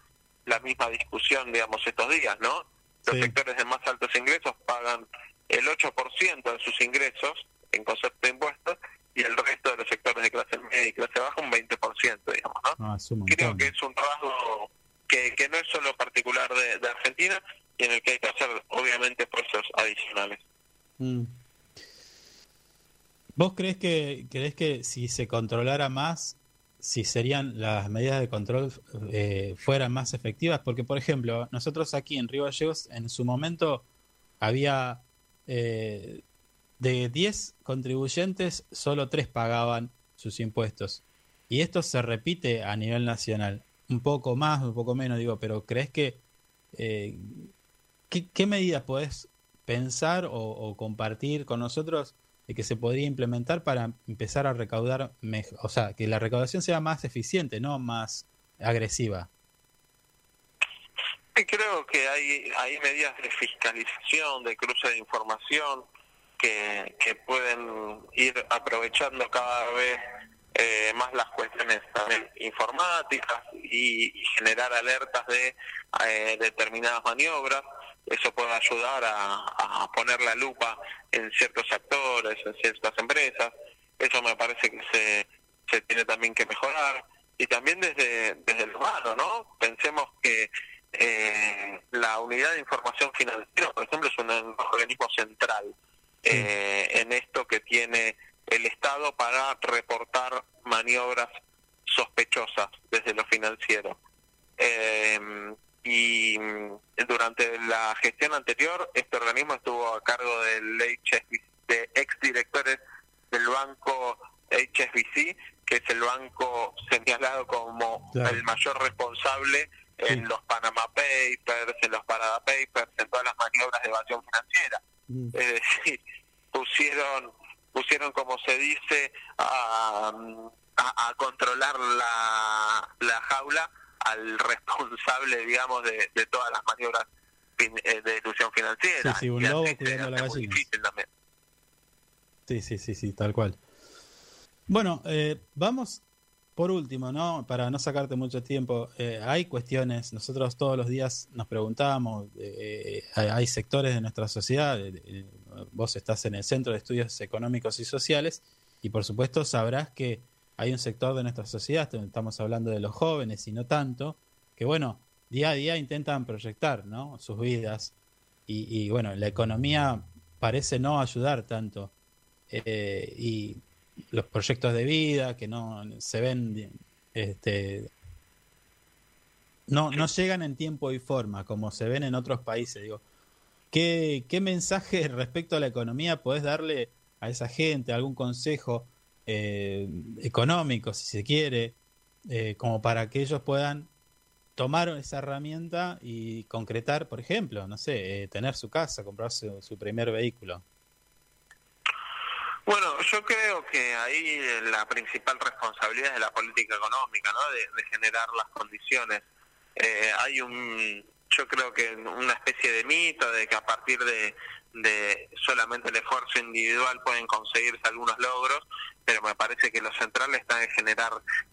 la misma discusión, digamos, estos días, ¿no? Los Sí. sectores de más altos ingresos pagan el 8% de sus ingresos en concepto de impuestos y el resto de los sectores de clase media y clase baja un 20%, digamos, ¿no? Un Creo que es un rasgo que, que no es solo particular de, de Argentina y en el que hay que hacer, obviamente, esfuerzos adicionales. Mm. ¿Vos crees que, crees que si se controlara más, si serían las medidas de control eh, fueran más efectivas? Porque, por ejemplo, nosotros aquí en Río Gallegos, en su momento, había eh, de 10 contribuyentes, solo 3 pagaban sus impuestos. Y esto se repite a nivel nacional. Un poco más, un poco menos, digo, pero ¿crees que... eh, ¿qué, medidas podés pensar o, o compartir con nosotros de que se podría implementar para empezar a recaudar mejor? O sea, que la recaudación sea más eficiente, no más agresiva. Creo que hay, hay medidas de fiscalización, de cruce de información, que, que pueden ir aprovechando cada vez eh, más las cuestiones también informáticas y, generar alertas de eh, determinadas maniobras. Eso puede ayudar a, a poner la lupa en ciertos actores, en ciertas empresas. Eso me parece que se, se tiene también que mejorar. Y también desde, desde el humano, ¿no? Pensemos que eh, la unidad de información financiera, por ejemplo, es un organismo central eh, en esto que tiene el Estado para reportar maniobras sospechosas desde lo financiero. Eh, y durante la gestión anterior, este organismo estuvo a cargo del HSBC, de exdirectores del banco HSBC, que es el banco señalado como Claro. el mayor responsable en los Panama Papers, en los Panama Papers, en todas las maniobras de evasión financiera. Mm. Es decir, pusieron, pusieron como se dice, a, a, a controlar la, la jaula al responsable, digamos, de, de todas las maniobras eh, de ilusión financiera. Sí, sí, un lobo cuidando la gallina. Sí, sí, sí, sí, tal cual. Bueno, eh, vamos por último, ¿no? Para no sacarte mucho tiempo, eh, hay cuestiones, nosotros todos los días nos preguntamos, eh, hay, sectores de nuestra sociedad, vos estás en el Centro de Estudios Económicos y Sociales y por supuesto sabrás que hay un sector de nuestra sociedad, estamos hablando de los jóvenes y no tanto, que bueno, día a día intentan proyectar, ¿no? Sus vidas y, y bueno, la economía parece no ayudar tanto eh, y los proyectos de vida que no se ven este no, no llegan en tiempo y forma como se ven en otros países. Digo ¿qué, qué mensaje respecto a la economía podés darle a esa gente algún consejo eh, económico si se quiere eh, como para que ellos puedan tomar esa herramienta y concretar por ejemplo no sé eh, tener su casa comprarse su primer vehículo Bueno, yo creo que ahí la principal responsabilidad es de la política económica, ¿no? De, generar las condiciones. Eh, hay un, yo creo que una especie de mito de que a partir de, solamente el esfuerzo individual pueden conseguirse algunos logros, pero me parece que lo central está en generar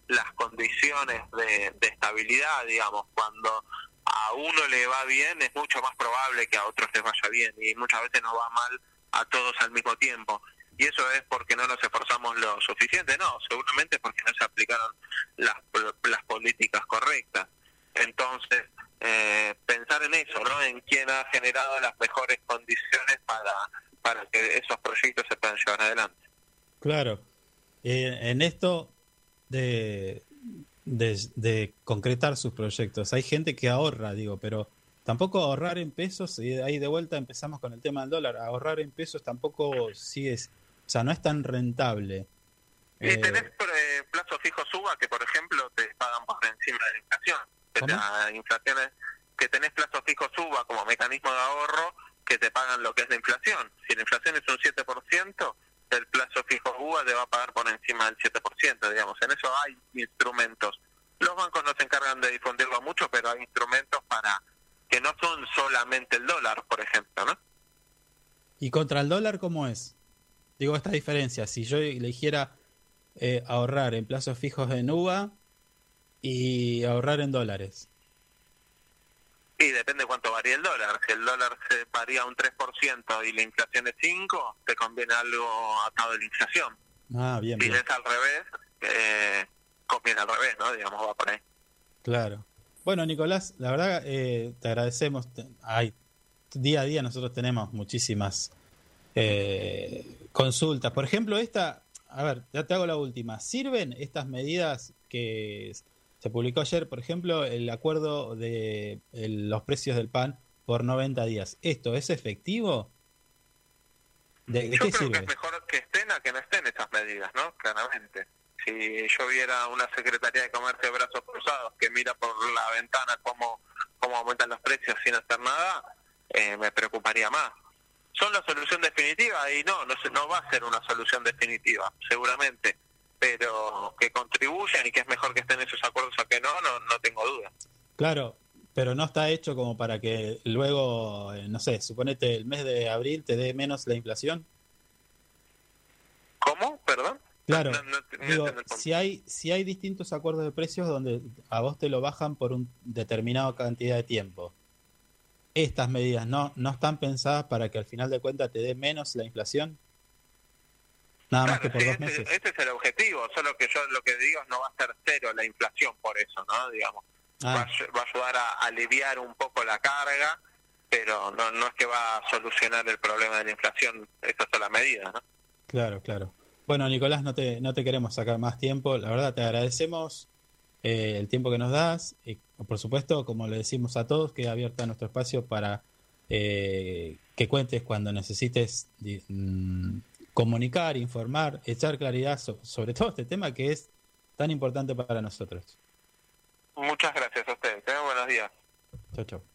las condiciones de, estabilidad, digamos, cuando a uno le va bien es mucho más probable que a otros les vaya bien y muchas veces nos va mal a todos al mismo tiempo. Y eso es porque no nos esforzamos lo suficiente, no, seguramente porque no se aplicaron las, las políticas correctas. Entonces, eh, pensar en eso, ¿no? En quién ha generado las mejores condiciones para, para que esos proyectos se puedan llevar adelante. Claro. Eh, en esto de, de, de concretar sus proyectos, hay gente que ahorra, digo, pero tampoco ahorrar en pesos, y ahí de vuelta empezamos con el tema del dólar, ahorrar en pesos tampoco sigue, o sea, no es tan rentable. Y Eh, tenés eh, plazo fijo suba que, por ejemplo, te pagan por encima de la inflación. La inflación es que tenés plazo fijo suba como mecanismo de ahorro que te pagan lo que es la inflación. Si la inflación es un 7%, el plazo fijo UBA te va a pagar por encima del 7%, digamos. En eso hay instrumentos. Los bancos no se encargan de difundirlo mucho, pero hay instrumentos para que no son solamente el dólar, por ejemplo, ¿no? ¿Y contra el dólar cómo es? Digo, esta diferencia, si yo eligiera eh, ahorrar en plazos fijos en UVA y ahorrar en dólares. Y depende cuánto varía el dólar. Si el dólar se varía un 3% y la inflación es 5, te conviene algo atado a la inflación. Ah, bien, Si bien. es al revés, eh, conviene al revés, ¿no? Digamos, va por ahí. Claro. Bueno, Nicolás, la verdad eh, te agradecemos. Hay, día a día nosotros tenemos muchísimas eh, consultas. Por ejemplo, esta, a ver, ya te hago la última. ¿Sirven estas medidas que se publicó ayer, por ejemplo, el acuerdo de el- los precios del pan por 90 días. ¿Esto es efectivo? ¿De, de Yo qué creo que es mejor que estén a que no estén esas medidas, ¿no? Claramente. Si yo viera una Secretaría de Comercio de brazos cruzados que mira por la ventana cómo, cómo aumentan los precios sin hacer nada, eh, me preocuparía más. ¿Son la solución definitiva? Y no, no, no va a ser una solución definitiva, seguramente. Pero que contribuyan y que es mejor que estén esos acuerdos a que no, no, no tengo duda. Claro, pero no está hecho como para que luego, eh, no sé, suponete el mes de abril te dé menos la inflación. ¿Cómo? ¿Perdón? Claro, No- no- no digo, entiendo el punto. si hay, si hay distintos acuerdos de precios donde a vos te lo bajan por un determinado cantidad de tiempo, estas medidas no, no están pensadas para que al final de cuentas te dé menos la inflación. Nada más que por dos ese, meses. ese es el objetivo, solo que yo lo que digo es no va a ser cero la inflación por eso, ¿no? Digamos, va, a, Ah, ayu- va a ayudar a aliviar un poco la carga, pero no, no es que va a solucionar el problema de la inflación esa sola medida, ¿no? claro, claro. Bueno, Nicolás, no te, no te queremos sacar más tiempo. La verdad, te agradecemos eh, el tiempo que nos das. Y, por supuesto, como le decimos a todos, queda abierta nuestro espacio para eh, que cuentes cuando necesites mm, comunicar, informar, echar claridad so- sobre todo este tema que es tan importante para nosotros. Muchas gracias a ustedes, tengan buenos días. Chau, chau.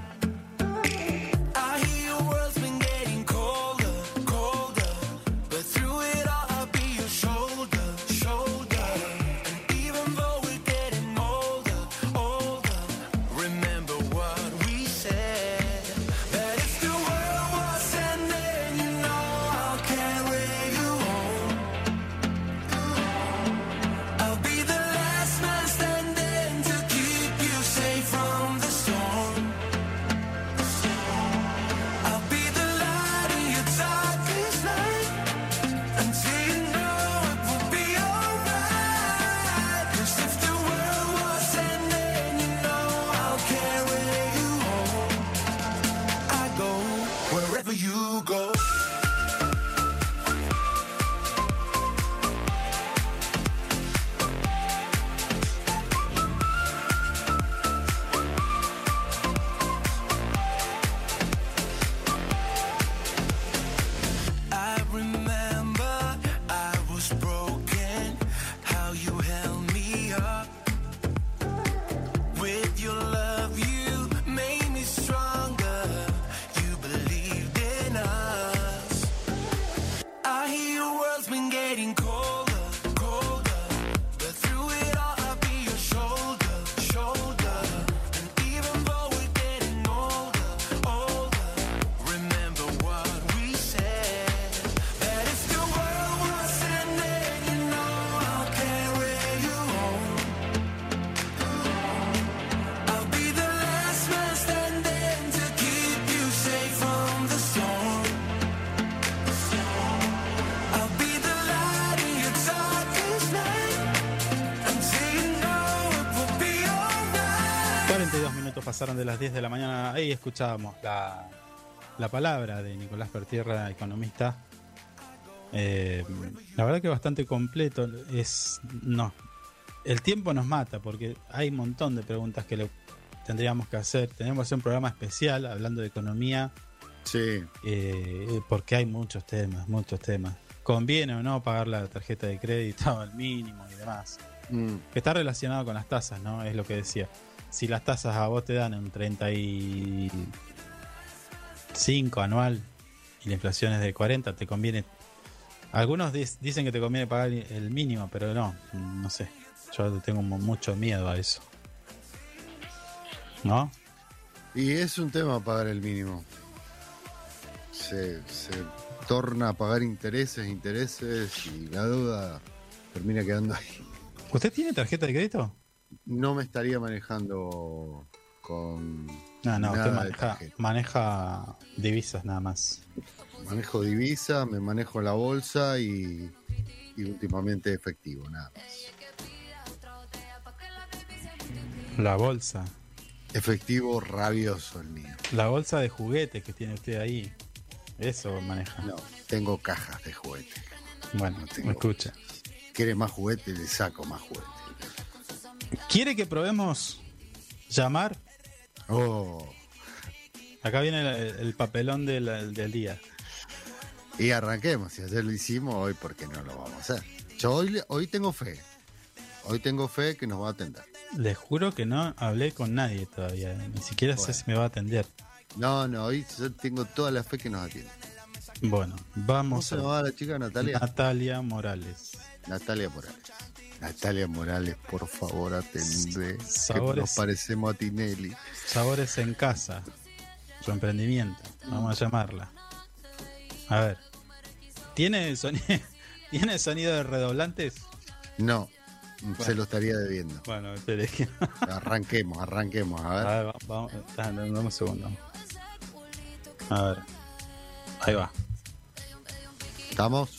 minutos pasaron de las 10 de la mañana. Ahí escuchábamos la, la palabra de Nicolás Pertierra, economista. Eh, la verdad que bastante completo. Es no, el tiempo nos mata porque hay un montón de preguntas que le tendríamos que hacer. Tenemos que hacer un programa especial hablando de economía Sí, eh, porque hay muchos temas, muchos temas. ¿Conviene o no pagar la tarjeta de crédito al mínimo y demás? mm, Que está relacionado con las tasas, ¿no? Es lo que decía. Si las tasas a vos te dan un 35 anual y la inflación es de 40, te conviene. Algunos dicen que te conviene pagar el mínimo, pero no, no sé. Yo tengo mu- mucho miedo a eso. ¿No? Y es un tema pagar el mínimo. Se, se torna a pagar intereses, intereses y la deuda termina quedando ahí. ¿Usted tiene tarjeta de crédito? No me estaría manejando con No, no, usted de maneja, maneja divisas nada más. Manejo divisa, me manejo la bolsa y, y últimamente efectivo, nada más. La bolsa. Efectivo rabioso el mío. La bolsa de juguetes que tiene usted ahí. Eso maneja. No, tengo cajas de juguetes. Bueno, no tengo- me escucha. Quiere más juguetes, le saco más juguetes. ¿Quiere que probemos llamar? Oh, Acá viene el, el papelón del, del día. y arranquemos. Si ayer lo hicimos, hoy, ¿por qué no lo vamos a hacer? Yo hoy, hoy tengo fe. Hoy tengo fe que nos va a atender. Les juro que no hablé con nadie todavía. Ni siquiera sé si me va a atender. No, no, hoy yo tengo toda la fe que nos atiende. Bueno, ¿Cómo vamos se a llamaba la chica Natalia? Natalia Morales. Natalia Morales. Natalia Morales, por favor, atendé. Que nos parecemos a Tinelli. Sabores en casa. Su emprendimiento. Vamos a llamarla. A ver. ¿Tiene sonido, ¿tiene sonido de redoblantes? No, se lo estaría debiendo. Bueno, espere. que- Arranquemos, arranquemos. A A ver. ver, va- vamos. ah, Dame un segundo. A ver. Ahí va. ¿Estamos?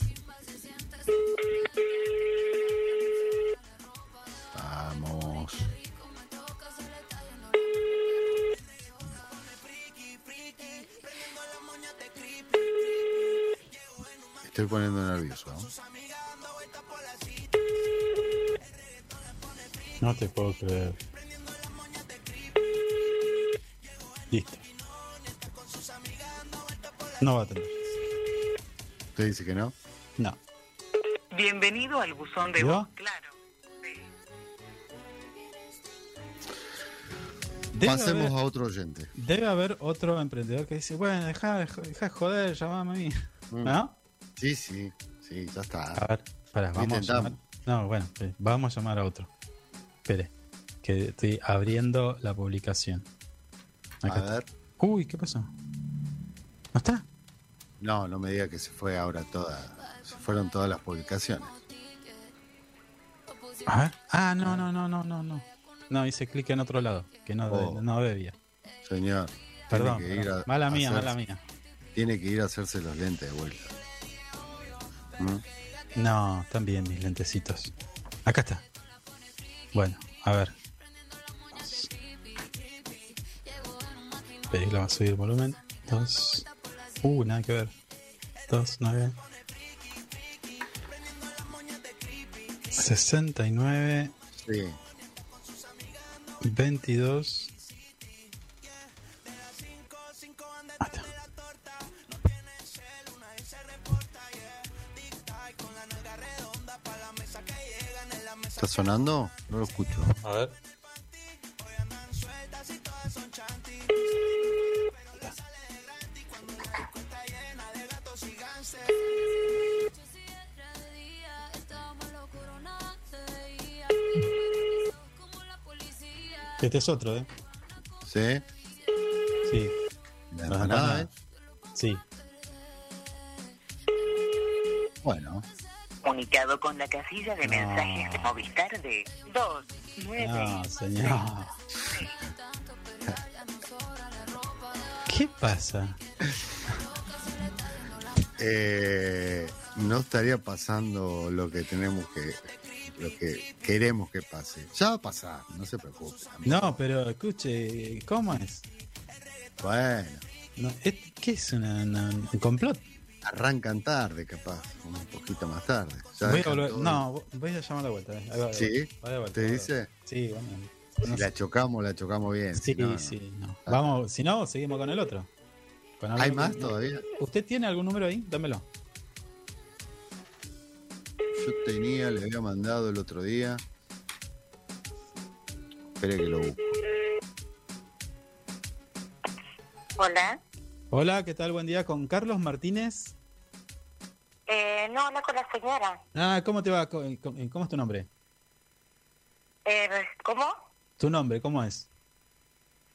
Estoy poniendo nervioso. ¿no? No te puedo creer. Listo. No va a tener. ¿Usted dice que no? No. Bienvenido al buzón de ¿Yo? voz, claro. Debe Pasemos haber, a otro oyente. debe haber otro emprendedor que dice, bueno, deja, deja de joder, llamame a mí. Mm. ¿No? Sí, sí, sí, ya A está. ver, para, vamos a Intentamos. llamar. No, bueno, vamos a llamar a otro. Espere, que estoy abriendo la publicación. Acá A está. ver. Uy, ¿qué pasó? ¿No está? No, no me diga que se fue ahora toda. Se fueron todas las publicaciones. A ver. Ah, no, no, no, no, no, no. No, hice clic en otro lado, que no, Oh. no debía. Señor. Perdón, que ir perdón. a- mala a mía, hacerse- mala mía. Tiene que ir a hacerse los lentes de vuelta. ¿Mm? No, bien mis lentecitos. Acá está. Bueno, a ver. Le vamos a subir el volumen. Dos. Uh, nada que ver. Dos, nueve. 69, Sí. 22. Sonando? No lo escucho. A ver. Este es otro, ¿eh? ¿Sí? Sí. ¿La empanada, eh? Sí. Bueno. Comunicado con la casilla de No. mensajes de Movistar de 2, 9, No, señor. ¿Qué pasa? Eh, no estaría pasando lo que tenemos que. Lo que queremos que pase. Ya va a pasar, no se preocupe. No, pero escuche, ¿cómo es? Bueno, No, es- ¿Qué es una, una- un complot? Arrancan tarde, capaz. Un poquito más tarde. Voy a volver- No, voy a llamar de vuelta. eh. ¿Sí? ¿Te dice? Sí, bueno. Si no la sé. chocamos, la chocamos bien. Sí, si no, sí, no. Vamos, si no, seguimos con el otro. Con ¿Hay más todavía? ¿Usted tiene algún número ahí? Dámelo. Yo tenía, le había mandado el otro día. Espere que lo busco. Hola. Hola, ¿qué tal? Buen día con Carlos Martínez. Eh, no, habla con la señora. Ah, ¿cómo te va? Co- co- ¿Cómo es tu nombre? Eh, ¿Cómo? ¿Tu nombre? ¿Cómo es?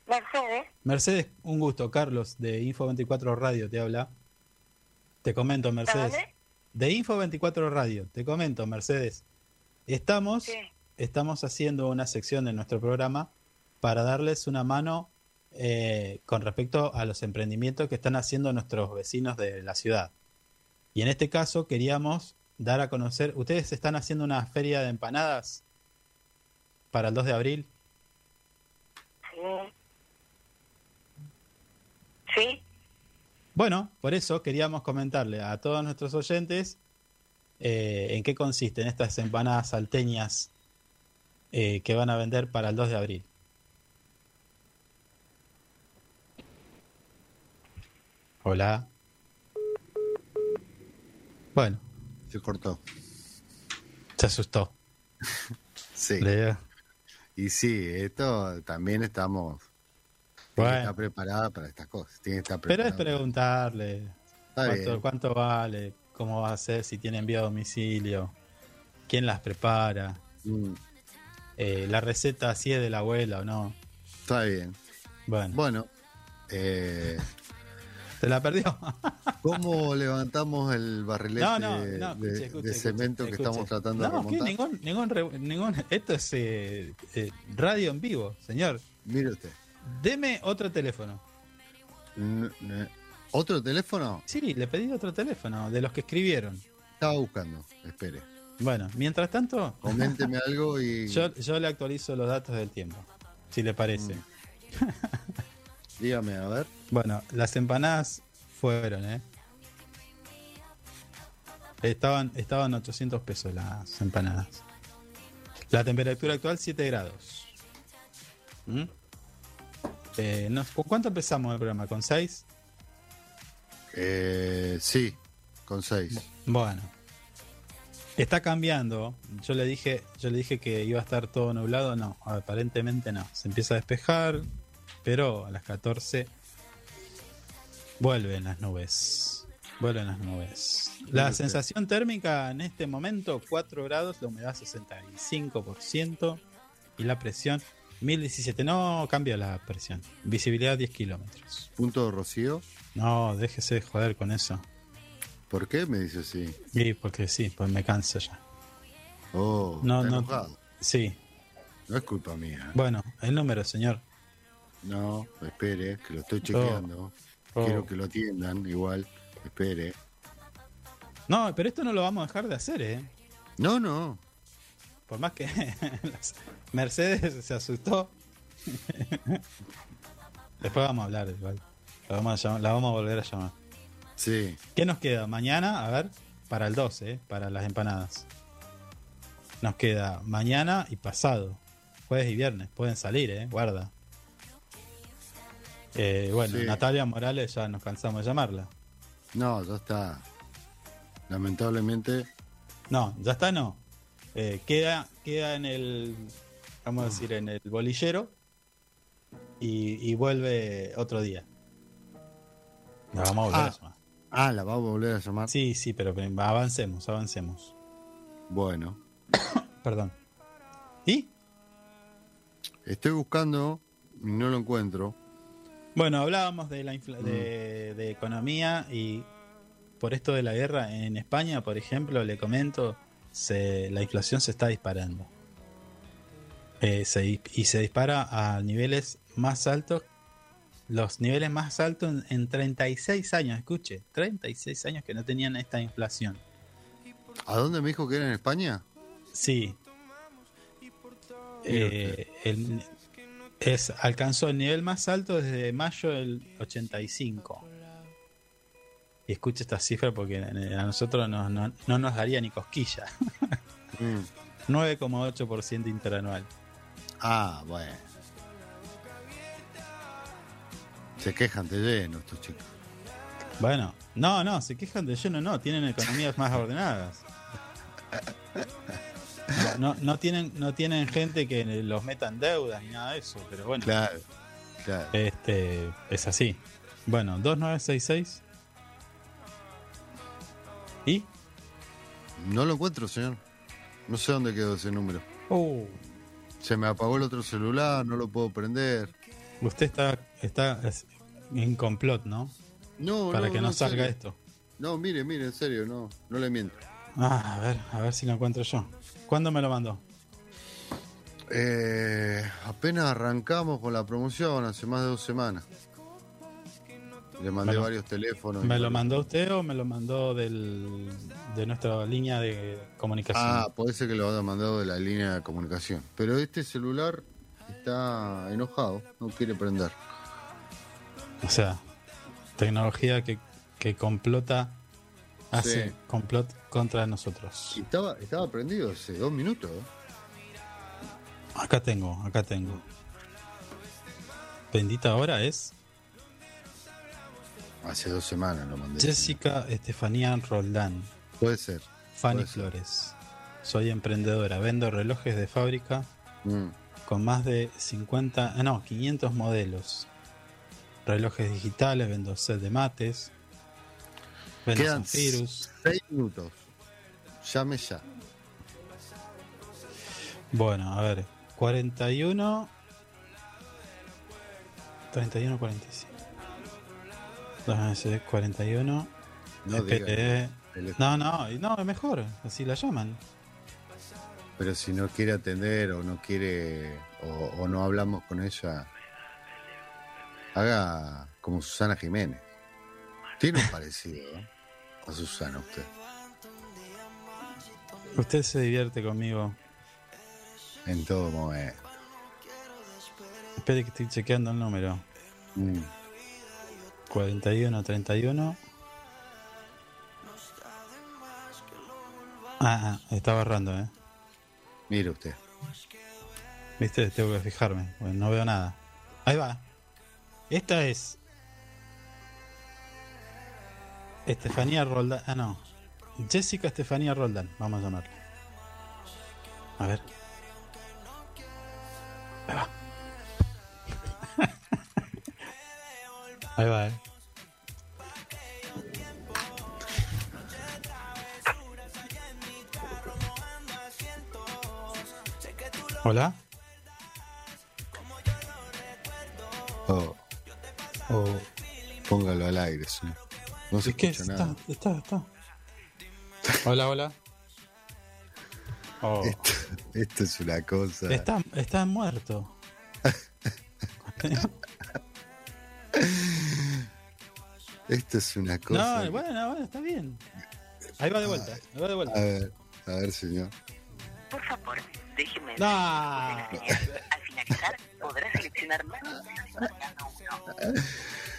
Mercedes. Mercedes, un gusto. Carlos, de Info24 Radio, te habla. Te comento, Mercedes. dónde? De Info24 Radio, te comento, Mercedes. Estamos, Sí. estamos haciendo una sección de nuestro programa para darles una mano eh, con respecto a los emprendimientos que están haciendo nuestros vecinos de la ciudad. Y en este caso queríamos dar a conocer. ¿Ustedes están haciendo una feria de empanadas para el 2 de abril? Sí. Sí. Bueno, por eso queríamos comentarle a todos nuestros oyentes eh, en qué consisten estas empanadas salteñas eh, que van a vender para el 2 de abril. Hola. Bueno, Se cortó. se asustó. Sí. Le- Y sí, esto también estamos. Tiene Bueno. que estar preparada para estas cosas. Tiene que estar Pero es preparada. preguntarle cuánto, cuánto vale, cómo va a ser, si tiene envío a domicilio, quién las prepara, Mm, eh, la receta si es de la abuela o no. está bien. Bueno, Bueno, eh, ¿te la perdió? ¿cómo levantamos el barrilete no, no, no, de, escuche, de escuche, cemento escuche, que estamos tratando de No, remontar? ningún, ningún, re- ningún, esto es eh, eh, radio en vivo, señor. Mire usted. Deme otro teléfono. ¿Otro teléfono? Sí, le pedí otro teléfono, de los que escribieron. Estaba buscando. Espere. Bueno, mientras tanto, Coménteme algo y yo, yo le actualizo los datos del tiempo, si le parece. Mm. dígame, a ver. Bueno, las empanadas fueron, ¿eh? Estaban, estaban 800 pesos las empanadas. La temperatura actual 7 grados. ¿Mm? Eh, no- ¿Con cuánto empezamos el programa? ¿Con 6? Eh, sí, con seis. Bueno. Está cambiando. Yo le dije, yo le dije que iba a estar todo nublado. No, aparentemente no. Se empieza a despejar, pero a las 14 vuelven las nubes. Vuelven las nubes. La sensación térmica en este momento 4 grados, la humedad 65% y la presión 1017. No cambia la presión. Visibilidad 10 kilómetros. Punto de rocío. No, déjese de joder con eso. ¿Por qué me dice así? Y porque sí, pues me canso ya. Oh, No, está no. enojado. Sí. No es culpa mía. Bueno, el número, señor. No, espere, que lo estoy chequeando. Oh. Quiero que lo atiendan igual. Espere. No, pero esto no lo vamos a dejar de hacer, ¿eh? No, no. Por más que Mercedes se asustó. Después vamos a hablar igual. La vamos a, llamar- la vamos a volver a llamar. Sí. ¿Qué nos queda? Mañana, a ver, para el 12, ¿eh? para las empanadas. Nos queda mañana y pasado. Jueves y viernes. Pueden salir, ¿eh? Guarda. Eh, bueno, Sí. Natalia Morales ya nos cansamos de llamarla. No, ya está. Lamentablemente, No, ya está, no. Eh, queda, queda en el, vamos a decir, en el bolillero y, y vuelve otro día. La vamos a volver Ah. a llamar. ah, la va a volver a llamar. Sí, sí, pero avancemos, avancemos. Bueno, Perdón. ¿Y? estoy buscando y no lo encuentro. Bueno, hablábamos de la infla- de, de economía y por esto de la guerra en España, por ejemplo, le comento, se, la inflación se está disparando. Eh, se y se dispara a niveles más altos, los niveles más altos en, en 36 años, escuche, 36 años que no tenían esta inflación. ¿A dónde me dijo que era en España? Sí. Eh, el- es, alcanzó el nivel más alto desde mayo del 85. Y escucha esta cifra porque a nosotros no, no- no nos daría ni cosquilla. Mm. 9,8% interanual. Ah, bueno. Se quejan de lleno estos chicos. Bueno, no, no, se quejan de lleno, no, tienen economías más ordenadas. No, no, tienen, no tienen gente que los meta en deudas ni nada de eso, pero bueno. Claro, claro. Este, es así. Bueno, 2966. ¿Y? No lo encuentro, señor. No sé dónde quedó ese número. Uh, Se me apagó el otro celular, no lo puedo prender. usted está, está es- en complot, ¿no? No, Para no, que no salga serio. esto. No, mire, mire, en serio, no, no le miento. Ah, a ver, a ver si lo encuentro yo. ¿Cuándo me lo mandó? Eh, apenas arrancamos con la promoción hace más de dos semanas. Le mandé lo- varios teléfonos. ¿Me lo mandó usted o me lo mandó del, de nuestra línea de comunicación? Ah, puede ser que lo haya mandado de la línea de comunicación. Pero este celular está enojado, no quiere prender. O sea, tecnología que, que complota, hace Sí. complot contra nosotros. Y estaba, estaba prendido hace dos minutos. Acá tengo, acá tengo. Bendita hora es Hace dos semanas lo mandé. Jessica Estefanía Roldán. Puede ser. Fanny Puede ser. Flores. Soy emprendedora, vendo relojes de fábrica Mm. con más de 50, ah, no, 500 modelos. Relojes digitales, vendo set de mates. Vendo Quedan seis minutos. Llame ya. Bueno, a ver, 41 31 45. Déjame ver, 41 No diga teléfono. No, no, no, es mejor, así la llaman. Pero si no quiere atender o no quiere o, o no hablamos con ella, haga como Susana Jiménez. Tiene un parecido ¿eh? A Susana usted. Usted se divierte conmigo. En todo momento. Espere que estoy chequeando el número. Mm. 41 31 Ah, ah, está barrando, eh. Mire usted. Viste, tengo que fijarme, porque no veo nada. Ahí va. Esta es Estefanía Roldán. Ah, no. Jessica Estefanía Roldán, vamos a llamarla. A ver. Ahí va. Ahí va, eh. Hola. Oh, Oh, póngalo al aire, sí. No se ¿Es que escucha está, nada. está, está. Hola, hola. Oh, Esto, esto es una cosa. está, está muerto. Esto es una cosa. No, bueno, bueno, está bien. Ahí va de vuelta, ahí va de A vuelta. ver, a ver, señor. Por favor, déjeme ver. No. Al finalizar, podrá seleccionar uno.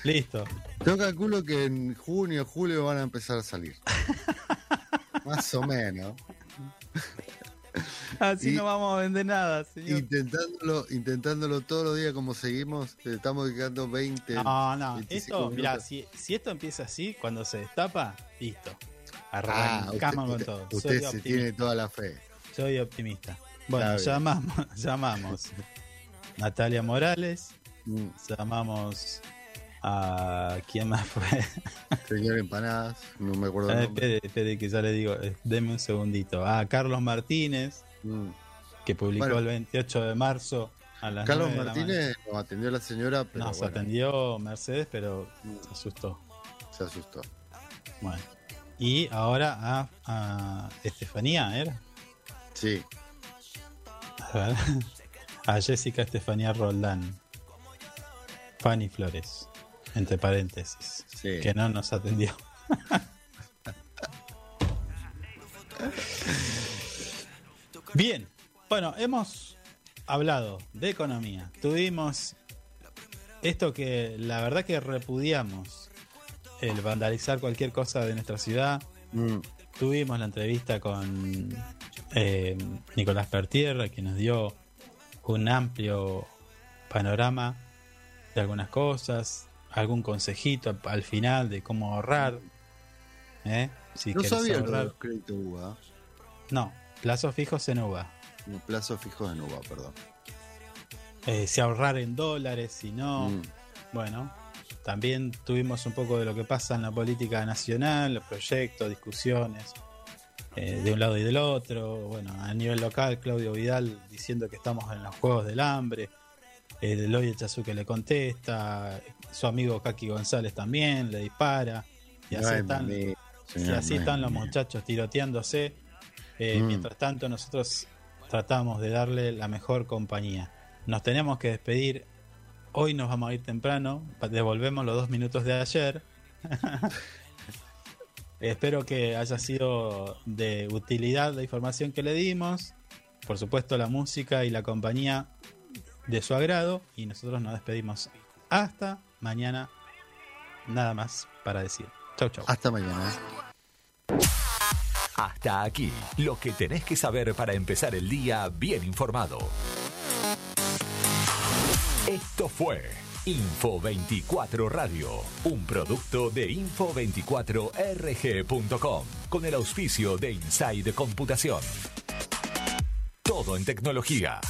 Listo. Yo calculo que en junio, julio van a empezar a salir. Más o menos. Así Y- no vamos a vender nada, señor. Intentándolo, intentándolo todos los días como seguimos, le estamos dedicando 20. No, no, 25 esto, mirá, si, si esto empieza así, cuando se destapa, listo. Ah, Arrancamos con usted, todo. usted, se optimista. tiene toda la fe. Soy optimista. Bueno, llamamos, llamamos Natalia Morales, Mm, llamamos a quién más fue. Señor Empanadas, no me acuerdo Ah, espere, espere que ya le digo, eh, deme un segundito. A Carlos Martínez, Mm. que publicó Bueno. el 28 de marzo a las Carlos 9 de la Martínez nos atendió la señora, pero. Nos bueno, atendió Mercedes, pero se asustó. se asustó. Bueno. Y ahora a, a Estefanía, ¿era? Sí, A ver. A Jessica Estefanía Roldán. Fanny Flores. Entre paréntesis. sí. Que no nos atendió. Bien. Bueno, hemos hablado de economía. Tuvimos esto que la verdad que repudiamos. El vandalizar cualquier cosa de nuestra ciudad. Mm, Tuvimos la entrevista con eh, Nicolás Pertierra, que nos dio un amplio panorama de algunas cosas, algún consejito al, al final de cómo ahorrar. ¿eh? Si no sabía ahorrar. los créditos UVA. No, plazos fijos en UVA. No, plazos fijos en UVA, perdón. Eh, si ahorrar en dólares, si no. Mm, Bueno, también tuvimos un poco de lo que pasa en la política nacional, los proyectos, discusiones eh, de un lado y del otro. Bueno, a nivel local, Claudio Vidal diciendo que estamos en los Juegos del Hambre. El Eloy Chazuque le contesta. Su amigo Kaki González también le dispara. Y así están, y así los muchachos tiroteándose. Eh, Mm. Mientras tanto, nosotros tratamos de darle la mejor compañía. Nos tenemos que despedir Hoy nos vamos a ir temprano, devolvemos los dos minutos de ayer. Espero que haya sido de utilidad la información que le dimos. Por supuesto, la música y la compañía de su agrado. Y nosotros nos despedimos hasta mañana. Nada más para decir. Chau, chau. Hasta mañana. Hasta aquí, lo que tenés que saber para empezar el día bien informado. Esto fue Info 24 Radio, un producto de info24rg.com, con el auspicio de Inside Computación. Todo en tecnología.